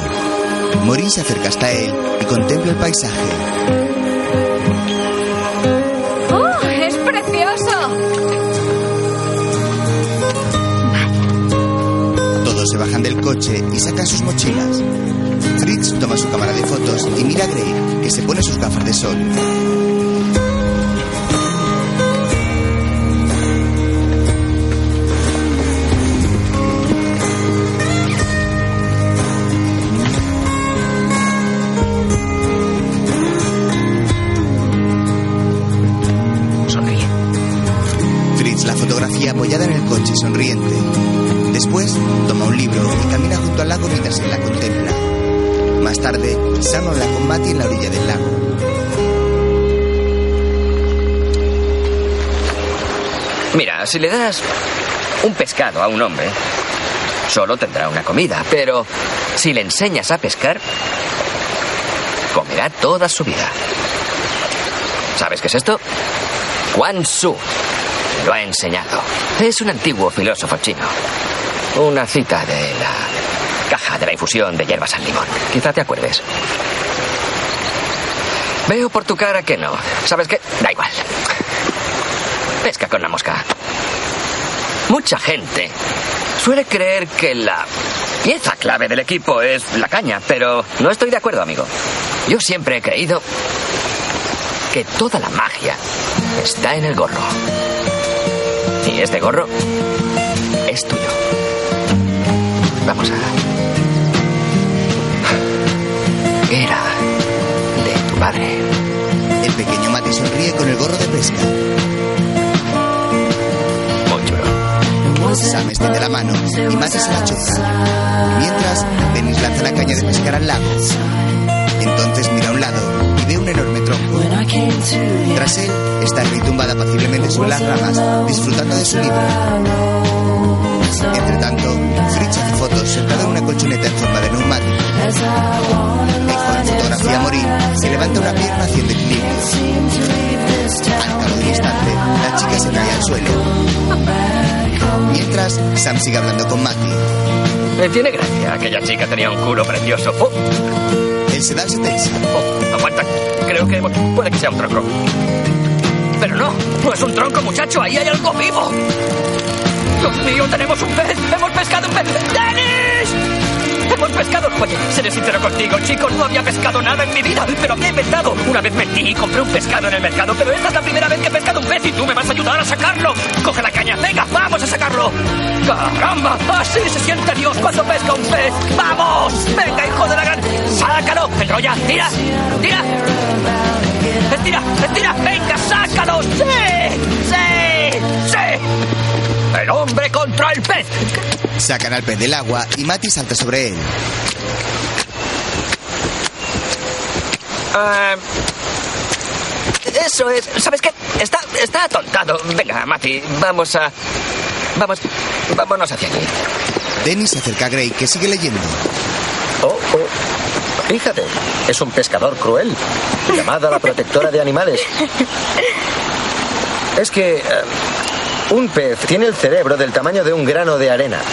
B: Morin se acerca hasta él y contempla el paisaje.
J: ¡Oh, es precioso!
B: Todos se bajan del coche y sacan sus mochilas. Fritz toma su cámara de fotos y mira a Grey, que se pone sus gafas de sol. Sam habla con Matty en la orilla del lago.
D: Mira, si le das un pescado a un hombre, solo tendrá una comida. Pero si le enseñas a pescar, comerá toda su vida. ¿Sabes qué es esto? Quan Su lo ha enseñado. Es un antiguo filósofo chino. Una cita de la caja de la infusión de hierbas al limón. Quizá te acuerdes. Veo por tu cara que no. ¿Sabes qué? Da igual. Pesca con la mosca. Mucha gente suele creer que la pieza clave del equipo es la caña, pero no estoy de acuerdo, amigo. Yo siempre he creído que toda la magia está en el gorro. Y este gorro es tuyo. Vamos a... Era padre.
B: El pequeño Matty sonríe con el gorro de pesca. Sam extiende la mano y Matty se la choca. Mientras, Dennis lanza la caña de pescar al lago. Entonces mira a un lado y ve un enorme tronco. Tras él está Ray tumbada apaciblemente sobre las ramas, disfrutando de su libro. Entre tanto, Fritz hace fotos sentado en una colchoneta en forma de neumático. El joven fotografía a morir se levanta una pierna haciendo equilibrio. Al cabo de un instante, la chica se cae al suelo. Mientras, Sam sigue hablando con Matty.
D: Me tiene gracia. Aquella chica tenía un culo precioso. Oh,
B: El sedal se tensa.
D: oh, aguanta. Creo que puede que sea un tronco. Pero no, no es un tronco, muchacho. Ahí hay algo vivo. Dios mío, tenemos un pez. Hemos pescado un pez. ¡Denis! Hemos pescado. Oye, seré sincero contigo, chicos. No había pescado nada en mi vida, pero había inventado. Una vez mentí y compré un pescado en el mercado, pero esta es la primera vez que he pescado un pez y tú me vas a ayudar a sacarlo. Coge la caña. Venga, vamos a sacarlo. ¡Caramba! Así se siente Dios cuando pesca un pez. ¡Vamos! ¡Venga, hijo de la gran! ¡Sácalo! ¡Enrolla! ¡Tira! ¡Tira! ¡Estira! ¡Estira! ¡Venga, sácalo! ¡Sí! ¡Sí! ¡Sí! ¡El hombre contra el pez!
B: Sacan al pez del agua y Matty salta sobre él.
D: Ah, eso es. ¿Sabes qué? Está, está atontado. Venga, Mati, vamos a. Vamos. Vámonos hacia aquí.
B: Dennis se acerca a Gray, que sigue leyendo.
I: Oh, oh. Fíjate, es un pescador cruel. Llamada la protectora de animales. Es que. Un pez tiene el cerebro del tamaño de un grano de arena.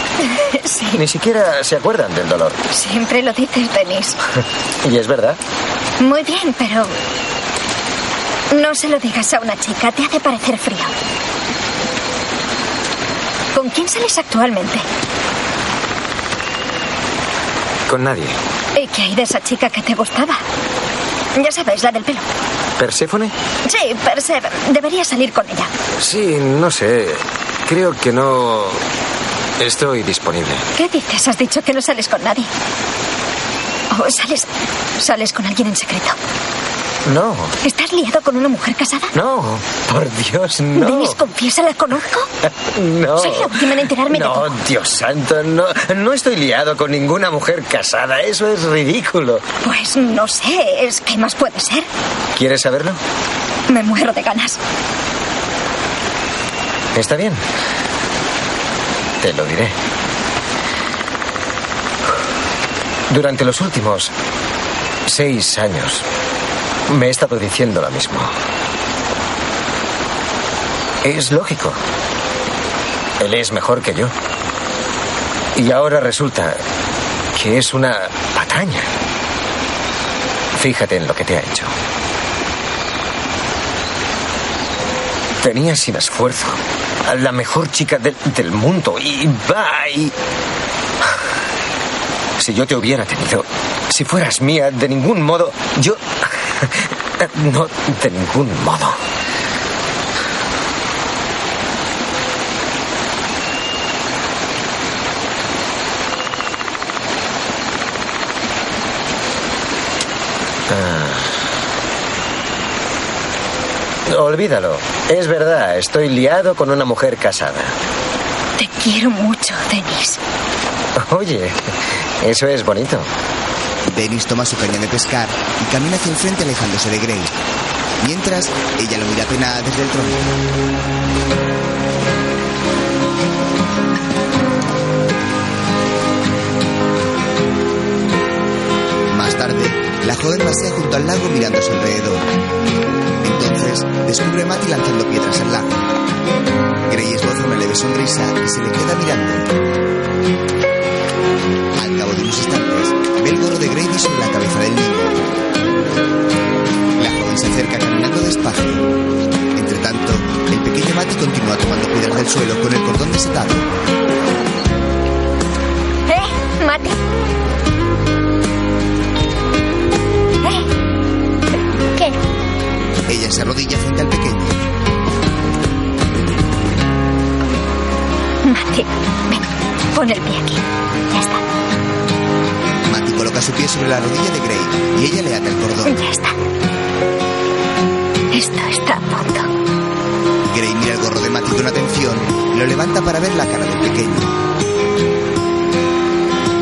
N: Sí,
I: Ni siquiera se acuerdan del dolor.
N: siempre lo dices, Denis.
I: Y es verdad.
N: Muy bien, pero... No se lo digas a una chica, te hace parecer frío. ¿Con quién sales actualmente?
I: Con nadie.
N: ¿Y qué hay de esa chica que te gustaba? Ya sabes, la del pelo.
I: ¿Perséfone?
N: Sí, Persever. Deberías salir con ella.
I: Sí, no sé. Creo que no. Estoy disponible.
N: ¿Qué dices? Has dicho que no sales con nadie. ¿O sales, sales con alguien en secreto?
I: No,
N: ¿Estás liado con una mujer casada?
I: no. Por Dios, no.
N: Denis, confiesa, ¿la conozco?
I: No.
N: Soy la última en enterarme de
I: No. Dios santo, no, no estoy liado con ninguna mujer casada. Eso es ridículo.
N: Pues no sé, es que más puede ser.
I: ¿Quieres saberlo?
N: Me muero de ganas.
I: Está bien. Te lo diré. Durante los últimos seis años me he estado diciendo lo mismo. Es lógico. Él es mejor que yo. Y ahora resulta que es una patraña. Fíjate en lo que te ha hecho. Tenía sin esfuerzo a la mejor chica del, del mundo y va y... Si yo te hubiera tenido, si fueras mía, de ningún modo, yo... No, de ningún modo. Ah. Olvídalo. Es verdad, estoy liado con una mujer casada.
N: Te quiero mucho, Denis.
I: Oye, eso es bonito.
B: Dennis toma su caña de pescar y camina hacia el frente alejándose de Gray. Mientras, ella lo mira penada desde el tronco. Más tarde, la joven pasea junto al lago mirando a su alrededor. Entonces, descubre a Matty lanzando piedras al lago. Gray esboza una leve sonrisa y se le queda mirando. Al cabo de unos instantes, ve el gorro de Grady sobre la cabeza del niño. La joven se acerca caminando despacio. Entre tanto, el pequeño Matty continúa tomando piedras del suelo con el cordón desatado.
A: ¿Eh, Mati? ¿Eh? ¿Qué?
B: Ella se arrodilla frente al pequeño.
A: Mati, ven, pon el pie aquí. Ya está.
B: Matty coloca su pie sobre la rodilla de Gray y ella le ata el cordón.
A: Ya está. Esto está a punto.
B: Gray mira el gorro de Matty con atención y lo levanta para ver la cara del pequeño.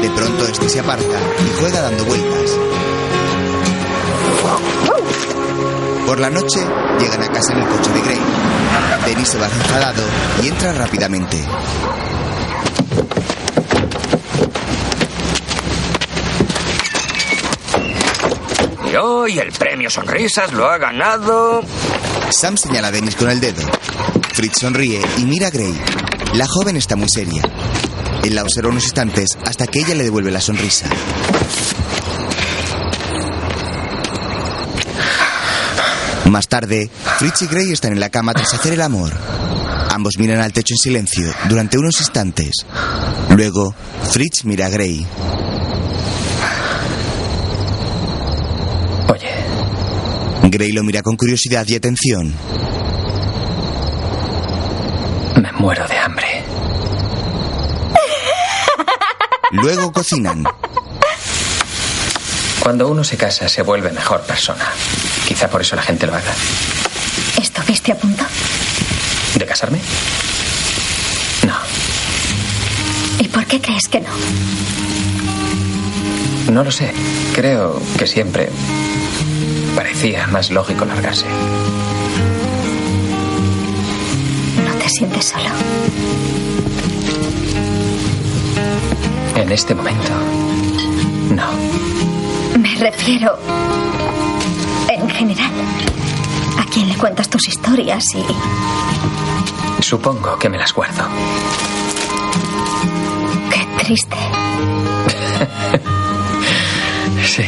B: De pronto este se aparta y juega dando vueltas. Por la noche llegan a casa en el coche de Gray. Dennis se va enfadado y entra rápidamente.
D: Y el premio Sonrisas lo ha ganado.
B: Sam señala a Dennis con el dedo. Fritz sonríe y mira a Gray. La joven está muy seria. Él la observa unos instantes hasta que ella le devuelve la sonrisa. Más tarde, Fritz y Gray están en la cama tras hacer el amor. Ambos miran al techo en silencio durante unos instantes. Luego, Fritz mira a Gray.
F: Oye,
B: Gray lo mira con curiosidad y atención.
F: me muero de hambre.
B: Luego cocinan.
F: Cuando uno se casa se vuelve mejor persona. Quizá por eso la gente lo haga.
A: ¿Estuviste a punto?
F: ¿De casarme? No,
A: ¿Y por qué crees que no?
F: no lo sé. Creo que siempre parecía más lógico largarse.
A: ¿No te sientes solo?
F: En este momento, no.
A: Me refiero. En general. ¿A quién le cuentas tus historias y.
F: Supongo que me las guardo.
A: Qué triste.
F: Sí.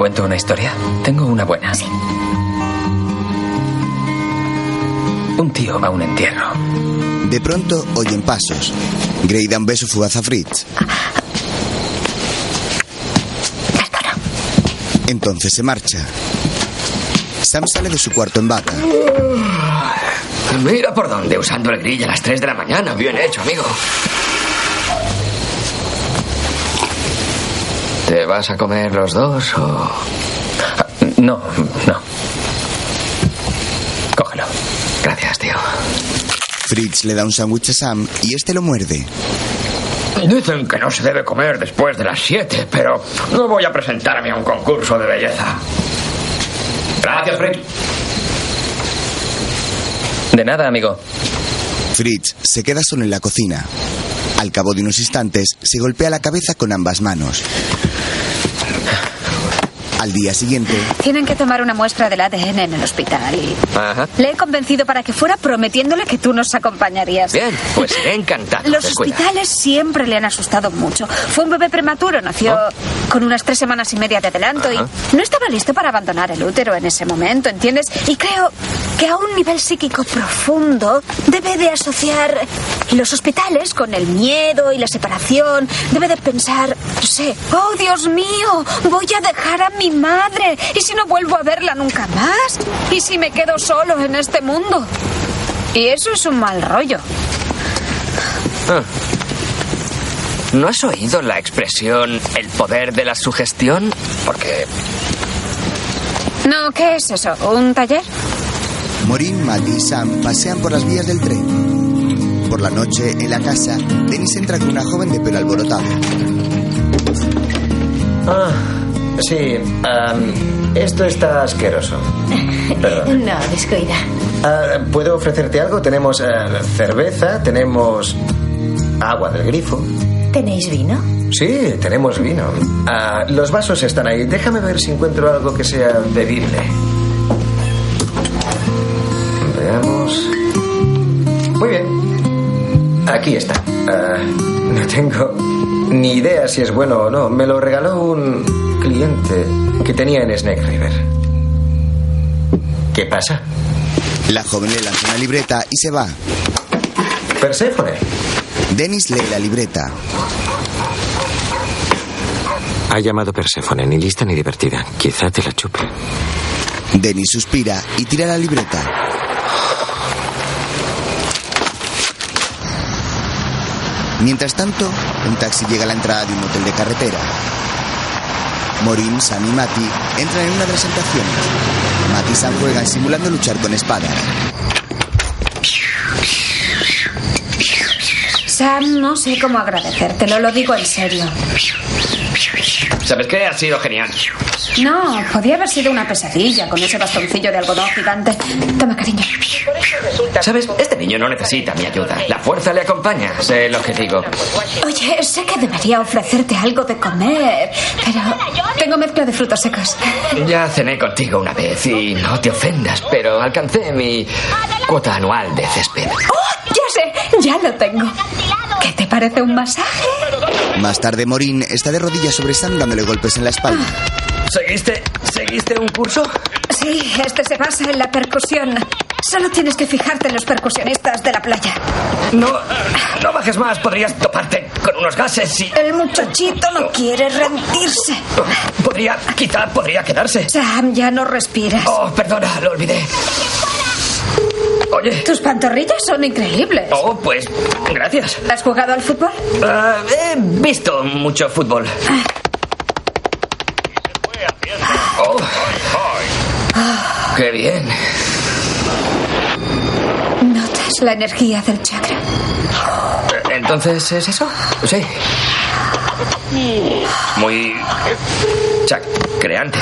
F: Cuento una historia? Tengo una buena.
A: Sí.
F: Un tío va a un entierro.
B: De pronto oyen pasos. Gray da un beso fugaz a Fritz. Entonces se marcha. Sam sale de su cuarto en bata.
D: Mira por dónde, usando el grill a las 3 de la mañana. Bien hecho, amigo. ¿Te vas a comer los dos o...?
F: No, no. Cógelo.
D: Gracias, tío.
B: Fritz le da un sándwich a Sam y este lo muerde.
D: Dicen que no se debe comer después de las 7, pero no voy a presentarme a un concurso de belleza. Gracias, Fritz.
F: De nada, amigo.
B: Fritz se queda solo en la cocina. Al cabo de unos instantes, se golpea la cabeza con ambas manos. Al día siguiente,
N: Tienen que tomar una muestra del ADN en el hospital y
D: Ajá.
N: le he convencido para que fuera prometiéndole que tú nos acompañarías.
D: Bien, pues seré encantado.
N: Los hospitales siempre le han asustado mucho. Fue un bebé prematuro, nació con unas tres semanas y media de adelanto
D: Ajá.
N: y no estaba listo para abandonar el útero en ese momento, ¿entiendes? Y creo que a un nivel psíquico profundo debe de asociar los hospitales con el miedo y la separación. Debe de pensar, no sé, oh Dios mío, voy a dejar a mi madre. ¿Y si no vuelvo a verla nunca más? ¿Y si me quedo solo en este mundo? Y eso es un mal rollo.
D: Ah. ¿No has oído la expresión el poder de la sugestión? Porque
N: No, ¿qué es eso? ¿Un taller?
B: Morin, Matt y Sam pasean por las vías del tren. Por la noche, en la casa, Dennis entra con una joven de pelo alborotado.
I: Ah, sí. am, esto está asqueroso. Perdón.
K: No, descuida.
I: Ah, ¿Puedo ofrecerte algo? Tenemos ah, cerveza, tenemos agua del grifo.
K: ¿Tenéis vino?
I: Sí, tenemos vino. Ah, los vasos están ahí. Déjame ver si encuentro algo que sea bebible. Aquí está. Ah, no tengo ni idea si es bueno o no. Me lo regaló un cliente que tenía en Snake River. ¿Qué pasa?
B: La joven le lanza una libreta y se va.
I: Perséfone.
B: Dennis lee la libreta.
R: Ha llamado Perséfone, ni lista ni divertida. Quizá te la chupe.
B: Dennis suspira y tira la libreta. Mientras tanto, un taxi llega a la entrada de un hotel de carretera. Morin, Sam y Mati entran en una de las habitaciones. Mati y Sam juegan simulando luchar con espadas.
N: Sam, no sé cómo agradecértelo, lo digo en serio.
D: ¿Sabes qué? Ha sido genial.
N: No, podía haber sido una pesadilla con ese bastoncillo de algodón gigante. Toma, cariño.
D: ¿Sabes? Este niño no necesita mi ayuda. La fuerza le acompaña. Sé lo que digo.
N: Oye, sé que debería ofrecerte algo de comer, pero tengo mezcla de frutos secos.
D: Ya cené contigo una vez y no te ofendas, pero alcancé mi cuota anual de césped.
N: ¡Oh! Ya sé, ya lo tengo. ¿Qué te parece un masaje?
B: Más tarde, Morin está de rodillas sobre Sam dándole golpes en la espalda.
D: ¿Seguiste, ¿Seguiste un curso?
N: Sí, este se basa en la percusión. Solo tienes que fijarte en los percusionistas de la playa.
D: No, no bajes más. Podrías toparte con unos gases y...
N: El muchachito no quiere rendirse.
D: Podría, quizá podría quedarse.
N: Sam, ya no respiras.
D: Oh, perdona, lo olvidé. Oye.
N: Tus pantorrillas son increíbles.
D: Oh, pues gracias.
N: ¿Has jugado al fútbol?
D: Ah, he visto mucho fútbol. Oh. Qué bien.
N: ¿Notas la energía del chakra?
D: Entonces, ¿es eso? Sí. Muy chacreante.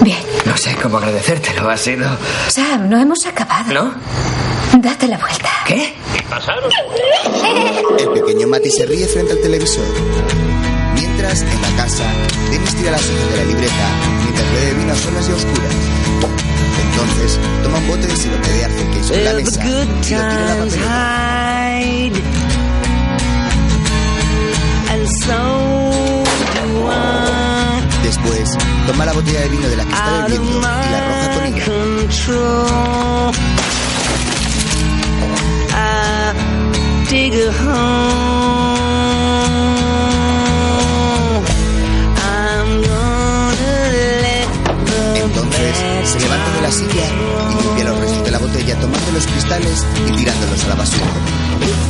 N: Bien.
D: No sé cómo agradecértelo. Ha sido...
N: Sam, no hemos acabado.
D: ¿No?
N: Date la vuelta.
D: ¿Qué?
B: El pequeño Mati se ríe frente al televisor. Mientras, en la casa, Dennis tira las hojas de la libreta mientras bebe vino a solas y a oscuras. Entonces, toma un bote de sirope de arce que hay sobre la mesa y lo tira a la papelera. Después, toma la botella de vino de la que está bebiendo y la arroja con ira.
Q: dig a home. I'm gonna let the
B: Entonces, se levanta de la silla y limpia los restos de la botella tomando los cristales y tirándolos a la basura.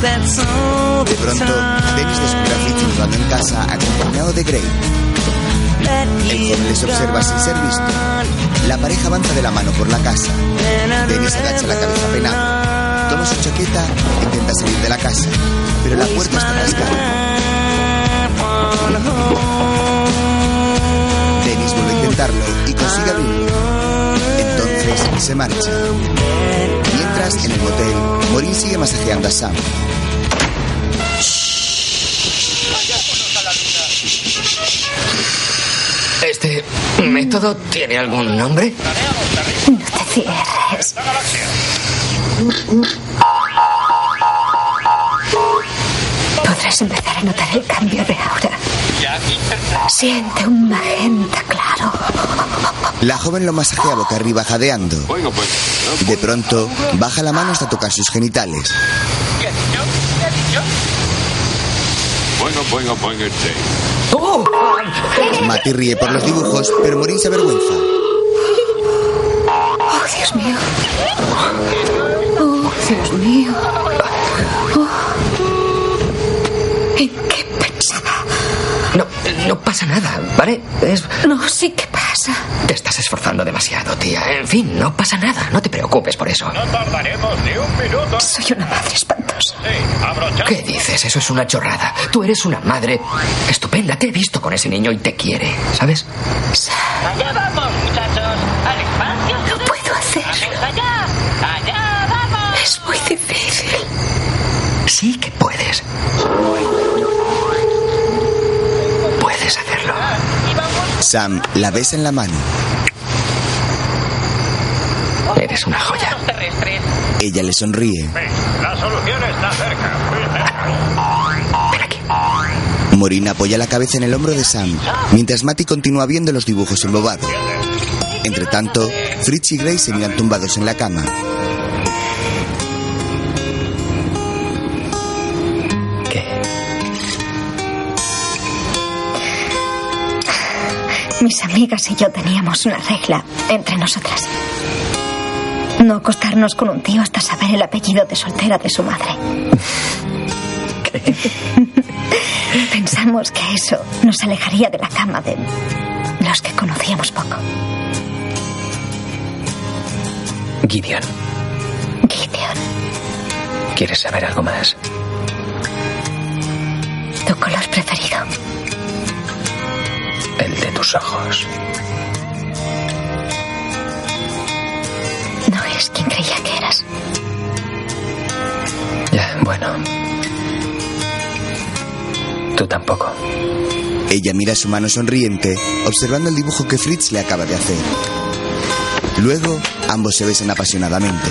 B: De pronto, Dennis descubre a Fitz jugando en casa acompañado de Gray. El joven les observa sin ser visto. La pareja avanza de la mano por la casa. Dennis agacha la cabeza penado. Toma su chaqueta e intenta salir de la casa, pero la puerta está rasgada. Dennis vuelve a intentarlo y consigue abrirlo. Entonces se marcha. Mientras, en el motel, Morin sigue masajeando a Sam.
D: ¿Este método tiene algún nombre?
A: No te cierres. Podrás empezar a notar el cambio de aura. Siente un magenta claro.
B: La joven lo masajea boca arriba jadeando. De pronto, baja la mano hasta tocar sus genitales.
D: ¡Oh!
B: Mati ríe por los dibujos, pero Morin se avergüenza.
N: Oh, Dios mío. Oh, Dios mío. Oh. ¿En qué pensaba?
D: No, no pasa nada, ¿vale? Es...
N: No, sí que pasa.
D: Te estás esforzando demasiado, tía. En fin, no pasa nada. No te preocupes por eso.
S: No tardaremos ni un minuto.
N: Soy una madre espantosa.
D: ¿Qué dices? Eso es una chorrada. Tú eres una madre estupenda. Te he visto con ese niño y te quiere, ¿sabes?
S: Allá vamos, muchachos. Al espacio.
N: No puedo hacerlo.
S: Allá. Allá vamos.
N: Es muy difícil.
D: Sí que puedes. Puedes hacerlo.
B: Sam la besa en la mano.
D: Eres una joya.
B: Ella le sonríe.
S: La solución está cerca.
B: Maureen apoya la cabeza en el hombro de Sam, mientras Matty continúa viendo los dibujos embobados. Entre tanto, Fritz y Grace se miran tumbados en la cama.
A: Mis amigas y yo teníamos una regla entre nosotras. No acostarnos con un tío hasta saber el apellido de soltera de su madre. Pensamos que eso nos alejaría de la cama de los que conocíamos poco.
F: Gideon,
A: Gideon,
F: ¿quieres saber algo más?
A: tu color preferido.
F: Ojos.
A: No eres quien creía que eras.
F: Ya, bueno. Tú tampoco.
B: Ella mira su mano sonriente, observando el dibujo que Fritz le acaba de hacer. Luego, ambos se besan apasionadamente.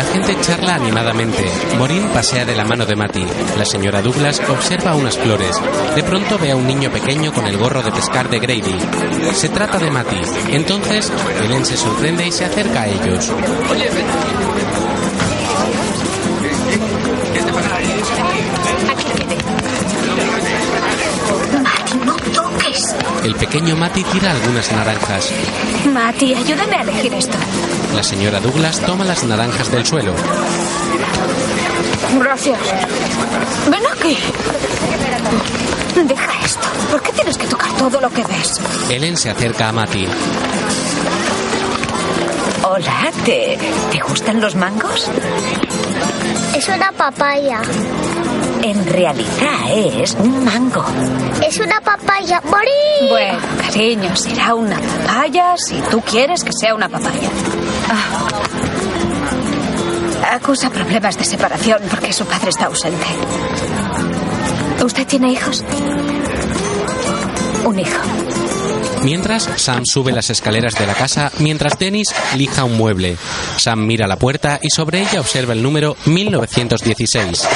T: La gente charla animadamente. Morín pasea de la mano de Matty. La señora Douglas observa unas flores. De pronto ve a un niño pequeño con el gorro de pescar de Grady. Se trata de Matty. Entonces, Helen se sorprende y se acerca a ellos.
A: Mati,
T: pequeño Matty tira algunas naranjas.
N: Mati, ayúdame a elegir esto.
T: La señora Douglas toma las naranjas del suelo.
N: Gracias. Ven aquí. Deja esto. ¿Por qué tienes que tocar todo lo que ves?
T: Helen se acerca a Matty.
E: Hola, ¿te, ¿te gustan los mangos?
P: Es una papaya.
E: En realidad es un mango.
P: Es una papaya. ¡Morí!
N: Bueno, cariño, será una papaya si tú quieres que sea una papaya. Ah. Acusa problemas de separación porque su padre está ausente. ¿Usted tiene hijos? Un hijo.
T: Mientras, Sam sube las escaleras de la casa mientras Dennis lija un mueble. Sam mira la puerta y sobre ella observa el número 1916.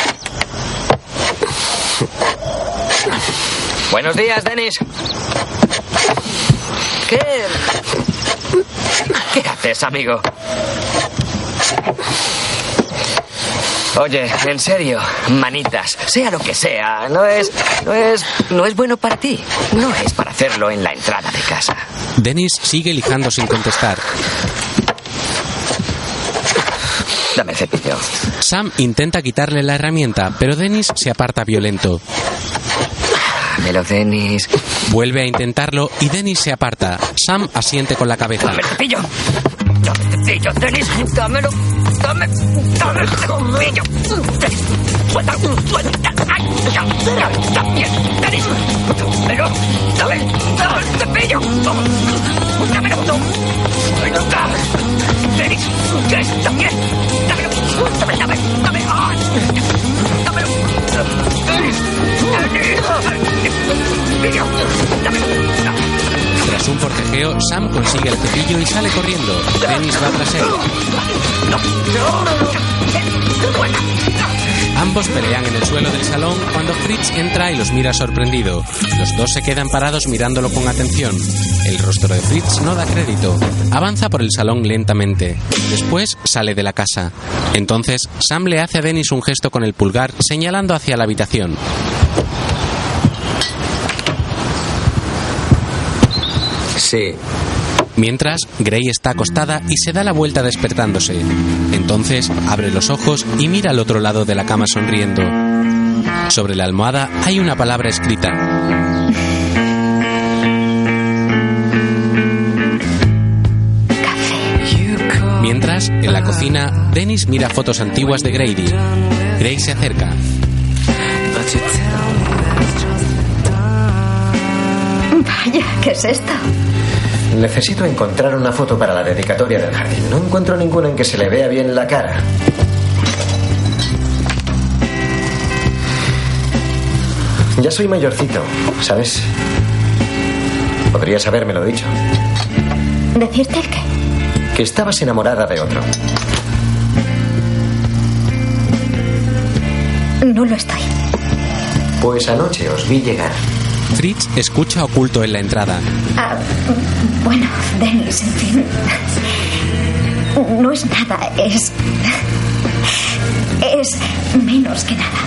D: Buenos días, Dennis. ¿Qué. ¿Qué haces, amigo? Oye, en serio, manitas, sea lo que sea, no es. no es. no es bueno para ti. No es para hacerlo en la entrada de casa.
T: Dennis sigue lijando sin contestar.
D: Dame el cepillo.
T: Sam intenta quitarle la herramienta, pero Dennis se aparta violento.
D: Dámelo, Dennis.
T: Vuelve a intentarlo y Dennis se aparta. Sam asiente con la cabeza.
D: Dame el cepillo. Dame el cepillo, Dennis. Dámelo. Dame. Dame el cepillo. Dennis. Suelta. Suelta. Ay, ya. Ya está bien. Dennis. Dámelo. Dame. Dame el cepillo. Dámelo. Dennis. Dame, dame, dame. Dámelo.
T: Tras un forcejeo, Sam consigue el cepillo y sale corriendo. Dennis va tras él. Ambos pelean en el suelo del salón cuando Fritz entra y los mira sorprendido. Los dos se quedan parados mirándolo con atención. El rostro de Fritz no da crédito. Avanza por el salón lentamente. Después sale de la casa. Entonces, Sam le hace a Dennis un gesto con el pulgar señalando hacia la habitación.
R: Sí.
T: Mientras, Gray está acostada y se da la vuelta despertándose. Entonces, abre los ojos y mira al otro lado de la cama sonriendo. Sobre la almohada hay una palabra escrita. Mientras, en la cocina, Dennis mira fotos antiguas de Grady. Gray se acerca.
A: Vaya, ¿qué es esto?
I: Necesito encontrar una foto para la dedicatoria del jardín. No encuentro ninguna en que se le vea bien la cara. Ya soy mayorcito, ¿sabes? Podrías habérmelo dicho.
A: ¿Decirte el qué?
I: Que estabas enamorada de otro.
A: No lo estoy.
I: Pues anoche os vi llegar.
T: Fritz escucha oculto en la entrada.
A: Ah, bueno, Dennis, en fin. No es nada, es. Es menos que nada.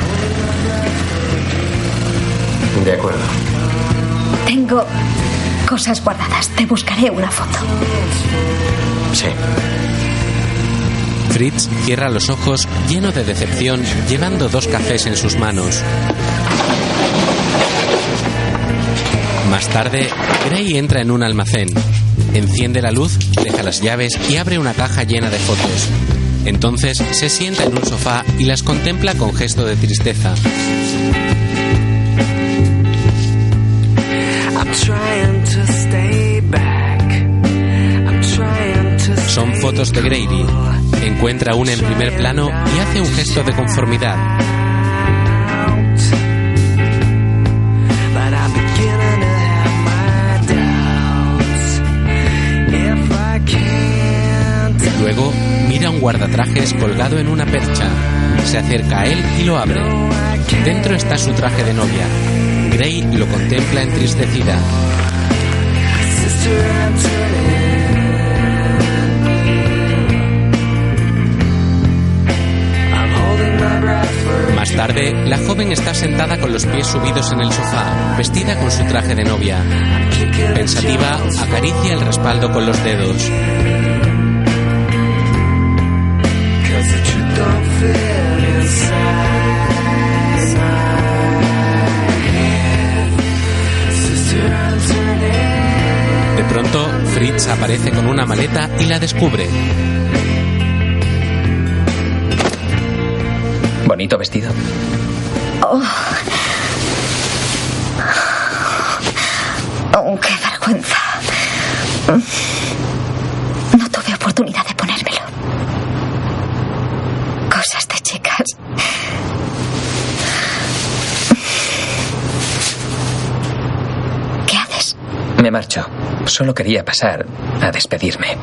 I: De acuerdo.
A: Tengo cosas guardadas. Te buscaré una foto.
I: Sí.
T: Fritz cierra los ojos lleno de decepción, llevando dos cafés en sus manos. Más tarde, Gray entra en un almacén. Enciende la luz, deja las llaves y abre una caja llena de fotos. Entonces se sienta en un sofá y las contempla con gesto de tristeza. Son fotos de Grady. Encuentra una en primer plano y hace un gesto de conformidad. Guardatrajes colgado en una percha. Se acerca a él y lo abre. Dentro está su traje de novia. Gray lo contempla entristecida. Más tarde, la joven está sentada con los pies subidos en el sofá, vestida con su traje de novia. Pensativa, acaricia el respaldo con los dedos. De pronto, Fritz aparece con una maleta y la descubre.
F: Bonito vestido.
A: Oh. Oh, qué vergüenza. No tuve oportunidad de
F: Me marcho. Solo quería pasar a despedirme.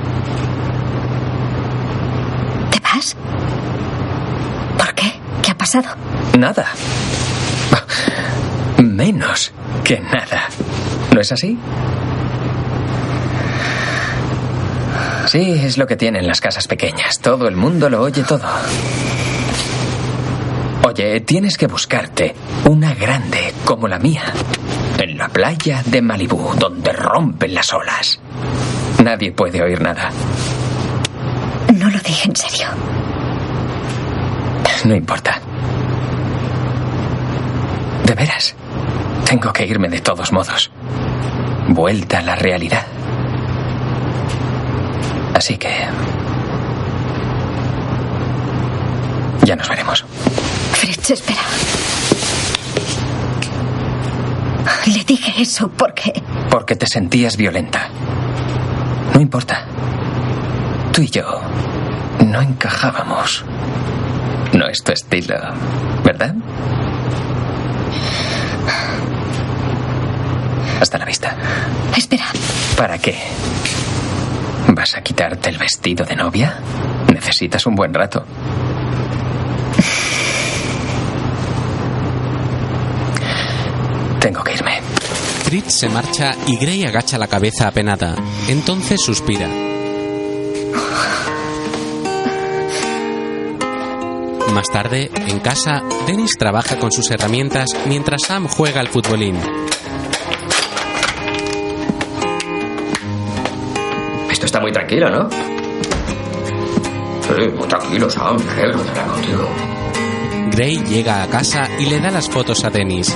A: ¿Te vas? ¿Por qué? ¿Qué ha pasado?
F: Nada. Menos que nada. ¿No es así? Sí, es lo que tienen las casas pequeñas. Todo el mundo lo oye todo. Oye, tienes que buscarte una grande como la mía. La playa de Malibú, donde rompen las olas. Nadie puede oír nada.
A: No lo dije en serio.
F: No importa. De veras. Tengo que irme de todos modos. Vuelta a la realidad. Así que... Ya nos veremos.
A: Fritz, espera. Le dije eso porque...
F: Porque te sentías violenta. No importa. Tú y yo no encajábamos. No es tu estilo, ¿verdad? Hasta la vista.
A: Espera.
F: ¿Para qué? ¿Vas a quitarte el vestido de novia? Necesitas un buen rato. Tengo que irme.
T: Fritz se marcha y Gray agacha la cabeza apenada. Entonces suspira. Más tarde, en casa, Dennis trabaja con sus herramientas mientras Sam juega al futbolín.
D: Esto está muy tranquilo, ¿no? Sí, muy tranquilo, Sam. Me alegro de hablar contigo.
T: Gray llega a casa y le da las fotos a Dennis.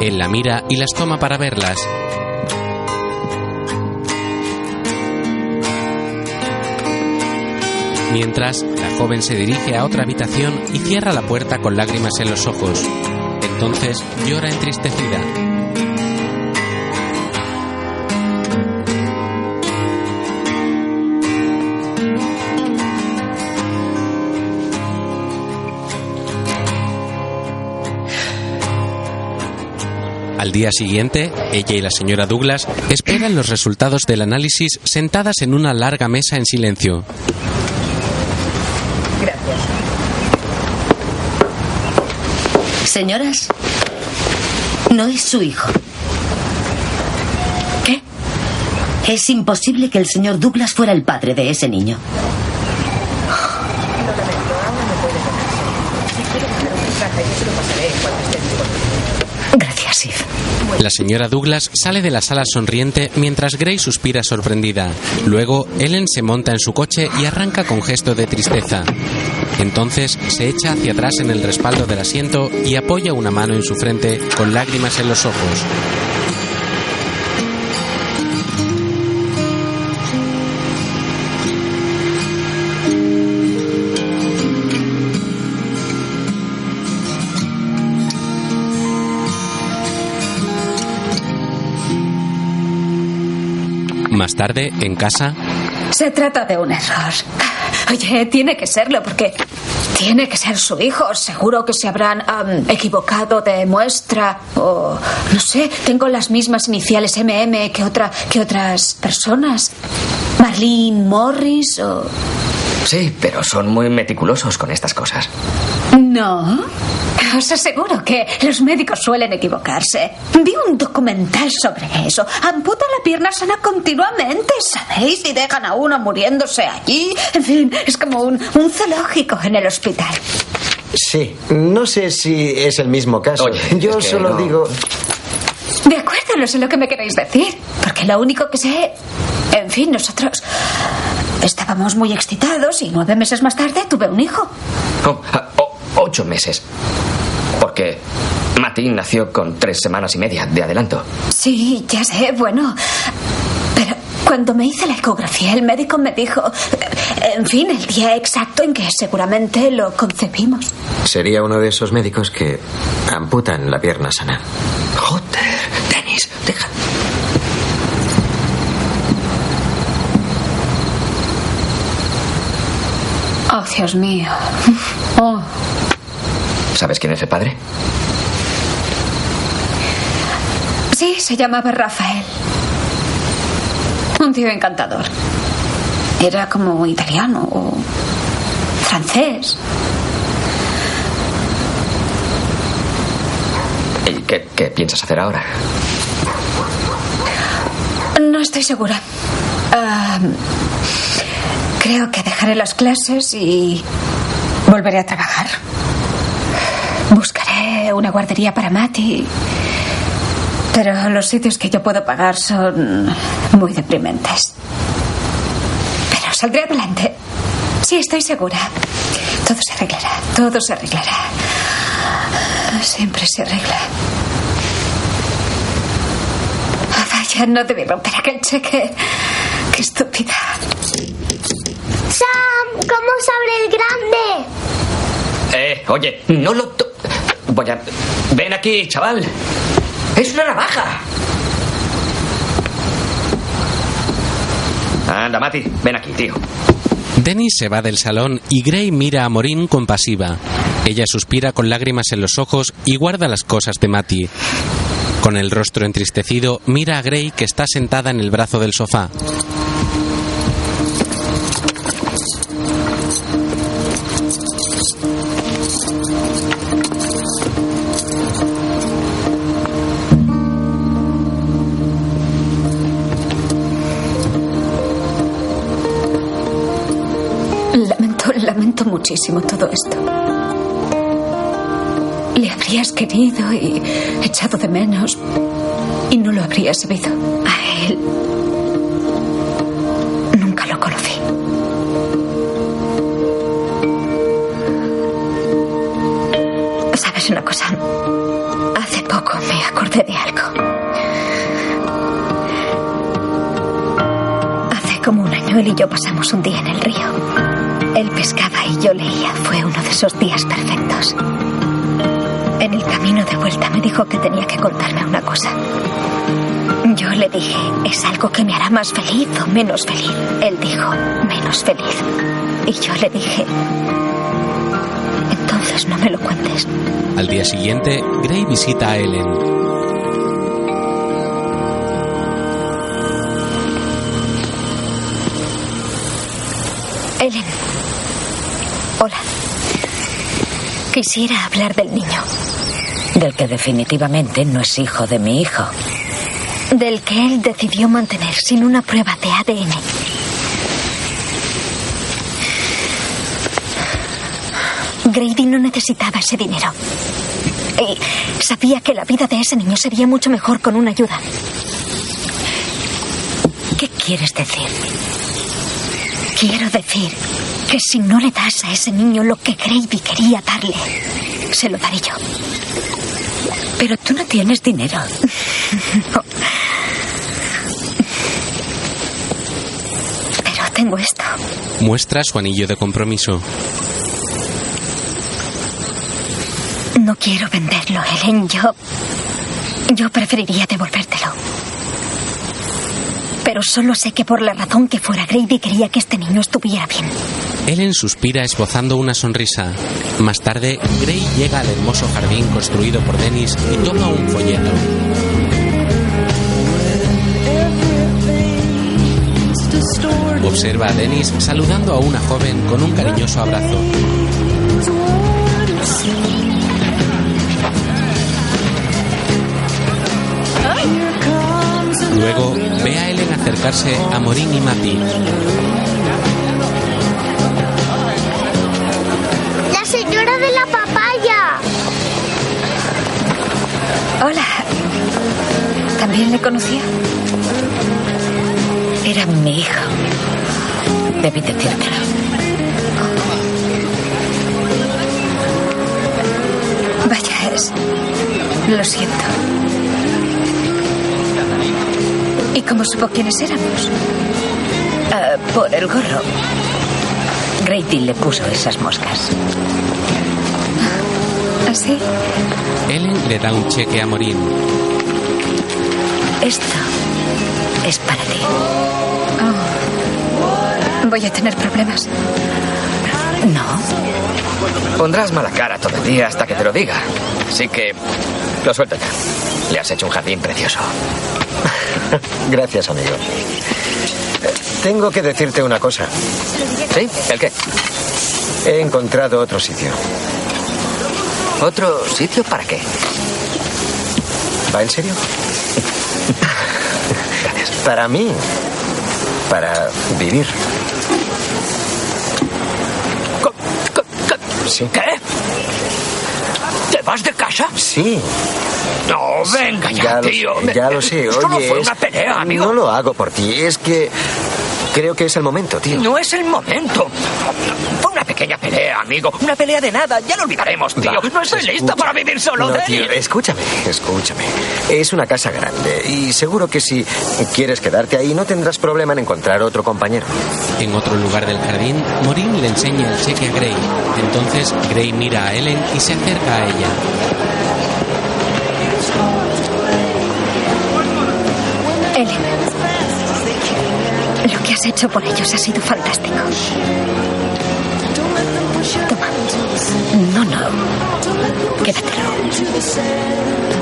T: Él la mira y las toma para verlas. Mientras, la joven se dirige a otra habitación y cierra la puerta con lágrimas en los ojos. Entonces llora entristecida. Al día siguiente, ella y la señora Douglas esperan los resultados del análisis sentadas en una larga mesa en silencio.
G: Señoras, no es su hijo.
N: ¿Qué?
G: Es imposible que el señor Douglas fuera el padre de ese niño.
N: Gracias, Eve.
T: La señora Douglas sale de la sala sonriente mientras Gray suspira sorprendida. Luego, Ellen se monta en su coche y arranca con gesto de tristeza. Entonces se echa hacia atrás en el respaldo del asiento y apoya una mano en su frente con lágrimas en los ojos. Más tarde, en casa,
N: Se trata de un error. Oye, tiene que serlo porque tiene que ser su hijo. Seguro que se habrán equivocado de muestra o no sé. Tengo las mismas iniciales MM que otra que otras personas. Marlene Morris o
D: Sí, pero son muy meticulosos con estas cosas.
N: No. Os aseguro que los médicos suelen equivocarse. Vi un documental sobre eso. Amputan la pierna sana continuamente, ¿sabéis? Y dejan a uno muriéndose allí. En fin, es como un, un zoológico en el hospital.
I: Sí, no sé si es el mismo caso. Yo
D: es que
I: solo
D: no.
I: digo...
N: De acuerdo, no sé lo que me queréis decir. Porque lo único que sé. En fin, nosotros. Estábamos muy excitados y nueve meses más tarde tuve un hijo.
D: Oh, ah, ocho meses. Porque Martín nació con tres semanas y media de adelanto.
N: Sí, ya sé, bueno. Pero cuando me hice la ecografía, el médico me dijo. En fin, el día exacto en que seguramente lo concebimos.
R: Sería uno de esos médicos que amputan la pierna sana.
D: Joder, Dennis, deja.
N: Oh, Dios mío. Oh.
D: ¿Sabes quién es el padre?
N: Sí, se llamaba Rafael. Un tío encantador. Era como italiano o francés.
D: ¿Y qué, qué piensas hacer ahora?
N: No estoy segura. Creo que dejaré las clases y volveré a trabajar. Buscaré una guardería para Mati. Pero los sitios que yo puedo pagar son muy deprimentes. Pero saldré adelante. Sí, estoy segura. Todo se arreglará. Todo se arreglará. Siempre se arregla. Ah, Vaya, no debí romper aquel cheque. Qué estúpida.
P: Sam, ¿cómo se abre el grande?
D: Eh, oye, no lo... to- Voy a... Ven aquí, chaval. Es una navaja. Anda, Mati, ven aquí, tío.
T: Dennis se va del salón y Gray mira a Morin compasiva. Ella suspira con lágrimas en los ojos y guarda las cosas de Matty. Con el rostro entristecido, mira a Gray que está sentada en el brazo del sofá.
N: muchísimo todo esto. Le habrías querido y echado de menos y no lo habrías sabido. A él nunca lo conocí.
A: ¿Sabes una cosa? Hace poco me acordé de algo. Hace como un año él y yo pasamos un día en el río. Él pescaba y yo leía. Fue uno de esos días perfectos. En el camino de vuelta me dijo que tenía que contarme una cosa. Yo le dije, ¿es algo que me hará más feliz o menos feliz? Él dijo, menos feliz. Y yo le dije, entonces no me lo cuentes.
T: Al día siguiente, Gray visita a Ellen.
A: Ellen. Hola. Quisiera hablar del niño.
E: Del que definitivamente no es hijo de mi hijo.
A: Del que él decidió mantener sin una prueba de ADN. Grady no necesitaba ese dinero. Y sabía que la vida de ese niño sería mucho mejor con una ayuda.
E: ¿Qué quieres decir?
A: Quiero decir que si no le das a ese niño lo que Grady quería darle, se lo daré yo.
E: Pero tú no tienes dinero.
A: No. Pero tengo esto.
T: Muestra su anillo de compromiso.
A: No quiero venderlo, Helen. Yo. Yo preferiría devolvértelo. Pero solo sé que por la razón que fuera, Grady quería que este niño estuviera bien.
T: Ellen suspira esbozando una sonrisa. Más tarde, Gray llega al hermoso jardín construido por Dennis y toma un folleto. Observa a Dennis saludando a una joven con un cariñoso abrazo. Luego ve a Ellen acercarse a Morín y Matty.
A: Hola. ¿También le conocía?
E: Era mi hijo. Debí decírtelo.
A: Vaya, es. Lo siento. ¿Y cómo supo quiénes éramos?
E: Ah, por el gorro. Grady le puso esas moscas.
A: ¿Así?
T: Ellen le da un cheque a Morín.
E: Esto es para ti.
A: Oh. Voy a tener problemas.
E: No.
D: Pondrás mala cara todo el día hasta que te lo diga. Así que lo suelto ya. Le has hecho un jardín precioso.
I: Gracias, amigo. Tengo que decirte una cosa.
D: ¿Sí? ¿El qué?
I: He encontrado otro sitio.
D: ¿Otro sitio para qué?
I: ¿Va en serio? Gracias. Para mí. Para vivir. Sí.
D: ¿Qué? ¿Te vas de casa?
I: Sí.
D: No, venga ya,
I: Ya lo,
D: tío.
I: sé, ya lo sé.
D: Esto no
I: Oye,
D: fue
I: es-
D: una pelea, amigo.
I: No lo hago por ti. Es que creo que es el momento, tío.
D: No es el momento. Pequeña pelea, amigo. Una pelea de nada. Ya lo olvidaremos, tío.
I: Va,
D: no estoy listo para vivir solo,
I: No, tío, escúchame, escúchame. Es una casa grande y seguro que si quieres quedarte ahí no tendrás problema en encontrar otro compañero.
T: En otro lugar del jardín, Morín le enseña el cheque a Gray. Entonces, Gray mira a Ellen y se acerca a ella.
A: Ellen. Lo que has hecho por ellos ha sido fantástico.
E: Quédatelo.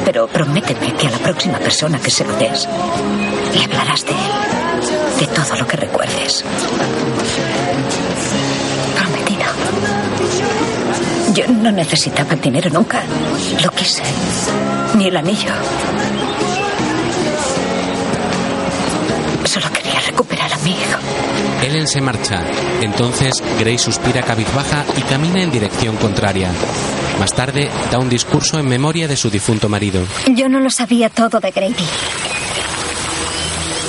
E: Pero prométeme que a la próxima persona que se lo des, le hablarás de él. De todo lo que recuerdes.
A: Prometido.
E: Yo no necesitaba dinero nunca. Lo quise. Ni el anillo. Solo quería recuperar a mi hijo.
T: Ellen se marcha. Entonces, Gray suspira cabizbaja y camina en dirección contraria. Más tarde, da un discurso en memoria de su difunto marido.
A: Yo no lo sabía todo de Grady.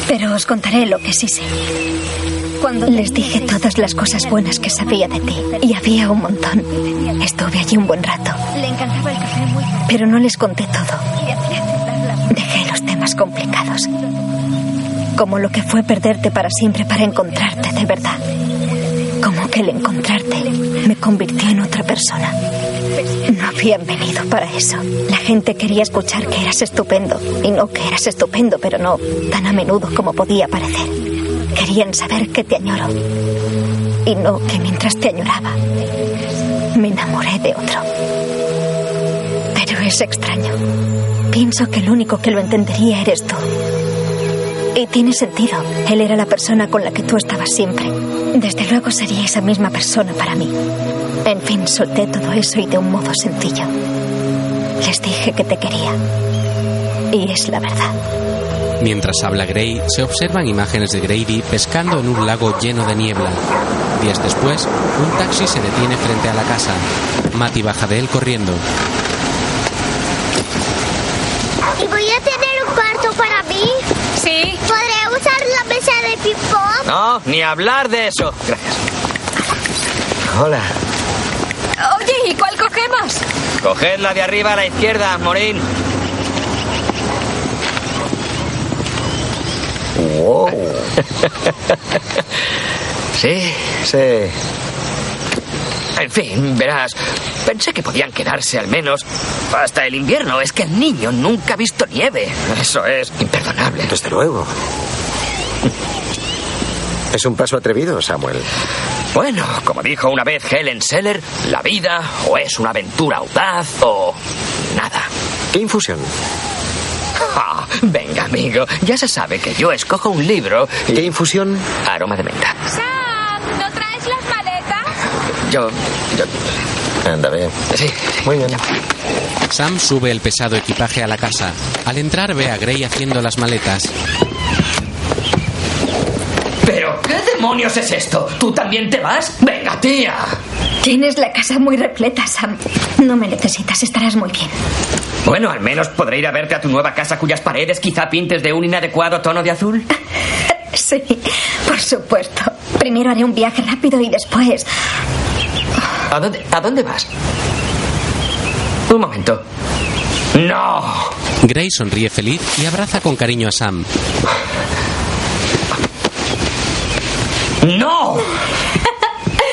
A: Pero os contaré lo que sí sé. Cuando les dije todas las cosas buenas que sabía de ti, y había un montón, estuve allí un buen rato.
K: Le encantaba el café muy
A: Pero no les conté todo. Dejé los temas complicados. Como lo que fue perderte para siempre para encontrarte de verdad. Como que el encontrarte convirtió en otra persona. No habían venido para eso. La gente quería escuchar que eras estupendo. Y no que eras estupendo, pero no tan a menudo como podía parecer. Querían saber que te añoro. Y no que mientras te añoraba, me enamoré de otro. Pero es extraño. Pienso que el único que lo entendería eres tú. Y tiene sentido. Él era la persona con la que tú estabas siempre. Desde luego sería esa misma persona para mí. En fin, solté todo eso y de un modo sencillo. Les dije que te quería. Y es la verdad.
T: Mientras habla Gray, se observan imágenes de Grady pescando en un lago lleno de niebla. Días después, un taxi se detiene frente a la casa. Matty baja de él corriendo.
P: ¿Y voy a tener un cuarto para mí?
C: Sí.
P: ¿Podré usar la mesa de ping-pong?
D: No, ni hablar de eso. Gracias. Hola.
C: Oye, ¿y cuál cogemos?
D: Coged la de arriba a la izquierda, Morín. Wow. ¿Sí?
I: Sí.
D: En fin, verás, pensé que podían quedarse al menos hasta el invierno. Es que el niño nunca ha visto nieve. Eso es imperdonable.
R: Desde luego. Es un paso atrevido, Samuel.
D: Bueno, como dijo una vez Helen Seller, la vida o es una aventura audaz o nada.
R: ¿Qué infusión?
D: Ah, venga, amigo, ya se sabe que yo escojo un libro.
R: ¿Qué infusión?
D: Aroma de menta.
C: Sam, ¿no traes las maletas?
D: Yo, yo,
R: Anda, ve.
D: sí.
R: Muy bien.
T: Sam sube el pesado equipaje a la casa. Al entrar ve a Gray haciendo las maletas.
D: ¿Pero qué demonios es esto? ¿Tú también te vas? Venga, tía.
A: Tienes la casa muy repleta, Sam. No me necesitas, estarás muy bien.
D: Bueno, al menos podré ir a verte a tu nueva casa cuyas paredes quizá pintes de un inadecuado tono de azul.
A: Sí, por supuesto. Primero haré un viaje rápido y después...
D: ¿A dónde, ¿A dónde vas? Un momento. ¡No!
T: Gray sonríe feliz y abraza con cariño a Sam.
D: ¡No!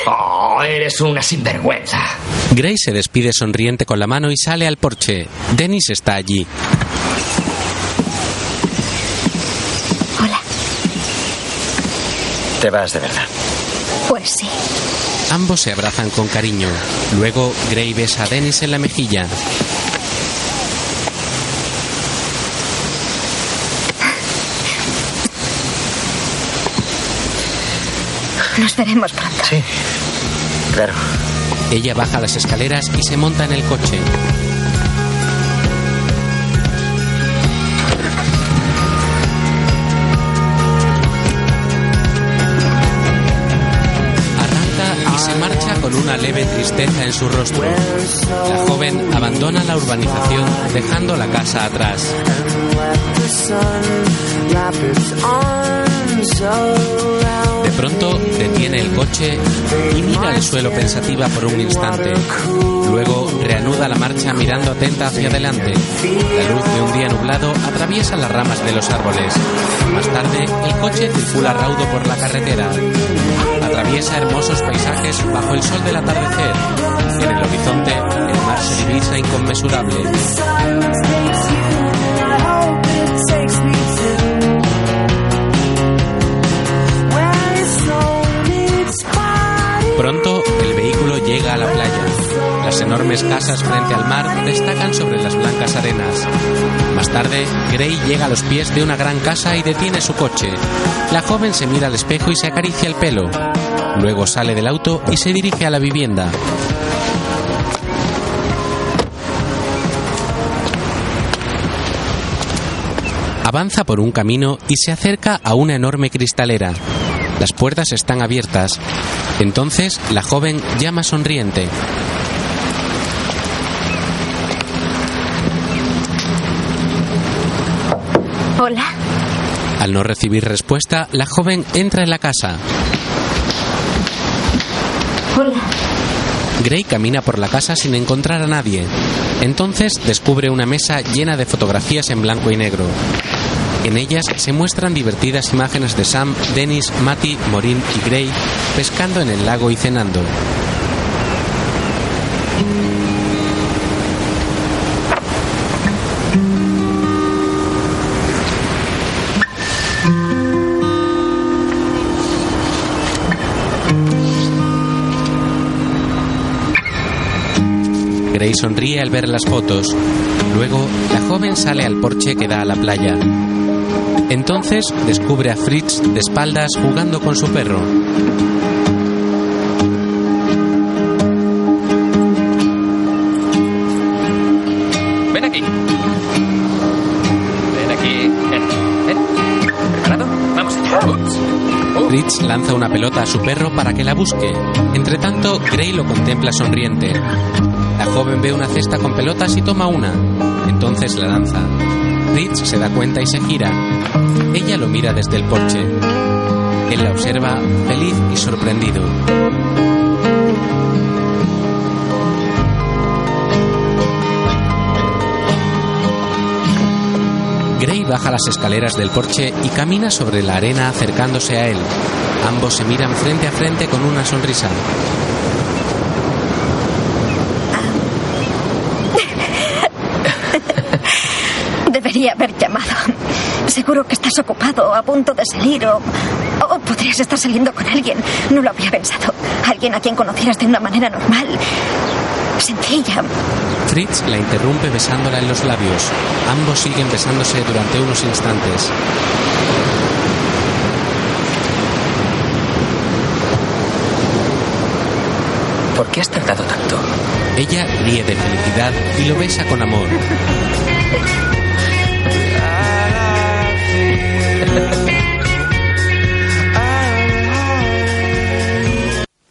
D: Oh, eres una sinvergüenza.
T: Gray se despide sonriente con la mano y sale al porche. Dennis está allí.
A: Hola.
R: Te vas de verdad.
A: Pues sí.
T: Ambos se abrazan con cariño. Luego Gray besa a Dennis en la mejilla.
A: Nos veremos pronto.
R: Sí. Claro.
T: Ella baja las escaleras y se monta en el coche. Arranca y se marcha con una leve tristeza en su rostro. La joven abandona la urbanización dejando la casa atrás. Pronto detiene el coche y mira el suelo pensativa por un instante. Luego reanuda la marcha mirando atenta hacia adelante. La luz de un día nublado atraviesa las ramas de los árboles. Más tarde, el coche circula raudo por la carretera. Atraviesa hermosos paisajes bajo el sol del atardecer. En el horizonte, el mar se divisa inconmensurable. Enormes casas frente al mar destacan sobre las blancas arenas. Más tarde, Gray llega a los pies de una gran casa y detiene su coche. La joven se mira al espejo y se acaricia el pelo. Luego sale del auto y se dirige a la vivienda. Avanza por un camino y se acerca a una enorme cristalera. Las puertas están abiertas. Entonces la joven llama sonriente.
A: Hola.
T: Al no recibir respuesta, la joven entra en la casa.
A: Hola.
T: Gray camina por la casa sin encontrar a nadie. Entonces descubre una mesa llena de fotografías en blanco y negro. En ellas se muestran divertidas imágenes de Sam, Dennis, Matty, Morin y Gray pescando en el lago y cenando. Gray sonríe al ver las fotos. Luego, la joven sale al porche que da a la playa. Entonces descubre a Fritz de espaldas jugando con su perro.
F: Ven aquí. Ven aquí. Ven. Ven. ¿Preparado? Vamos allá. Ups.
T: Fritz lanza una pelota a su perro para que la busque. Entre tanto, Gray lo contempla sonriente. La joven ve una cesta con pelotas y toma una. Entonces la lanza. Fritz se da cuenta y se gira. Ella lo mira desde el porche. Él la observa feliz y sorprendido. Gray baja las escaleras del porche y camina sobre la arena acercándose a él. Ambos se miran frente a frente con una sonrisa.
A: Debería haber llamado. Seguro que a punto de salir o, o podrías estar saliendo con alguien. No lo había pensado. Alguien a quien conocieras de una manera normal. Sencilla.
T: Fritz la interrumpe besándola en los labios. Ambos siguen besándose durante unos instantes.
D: ¿Por qué has tardado tanto?
T: Ella ríe de felicidad y lo besa con amor.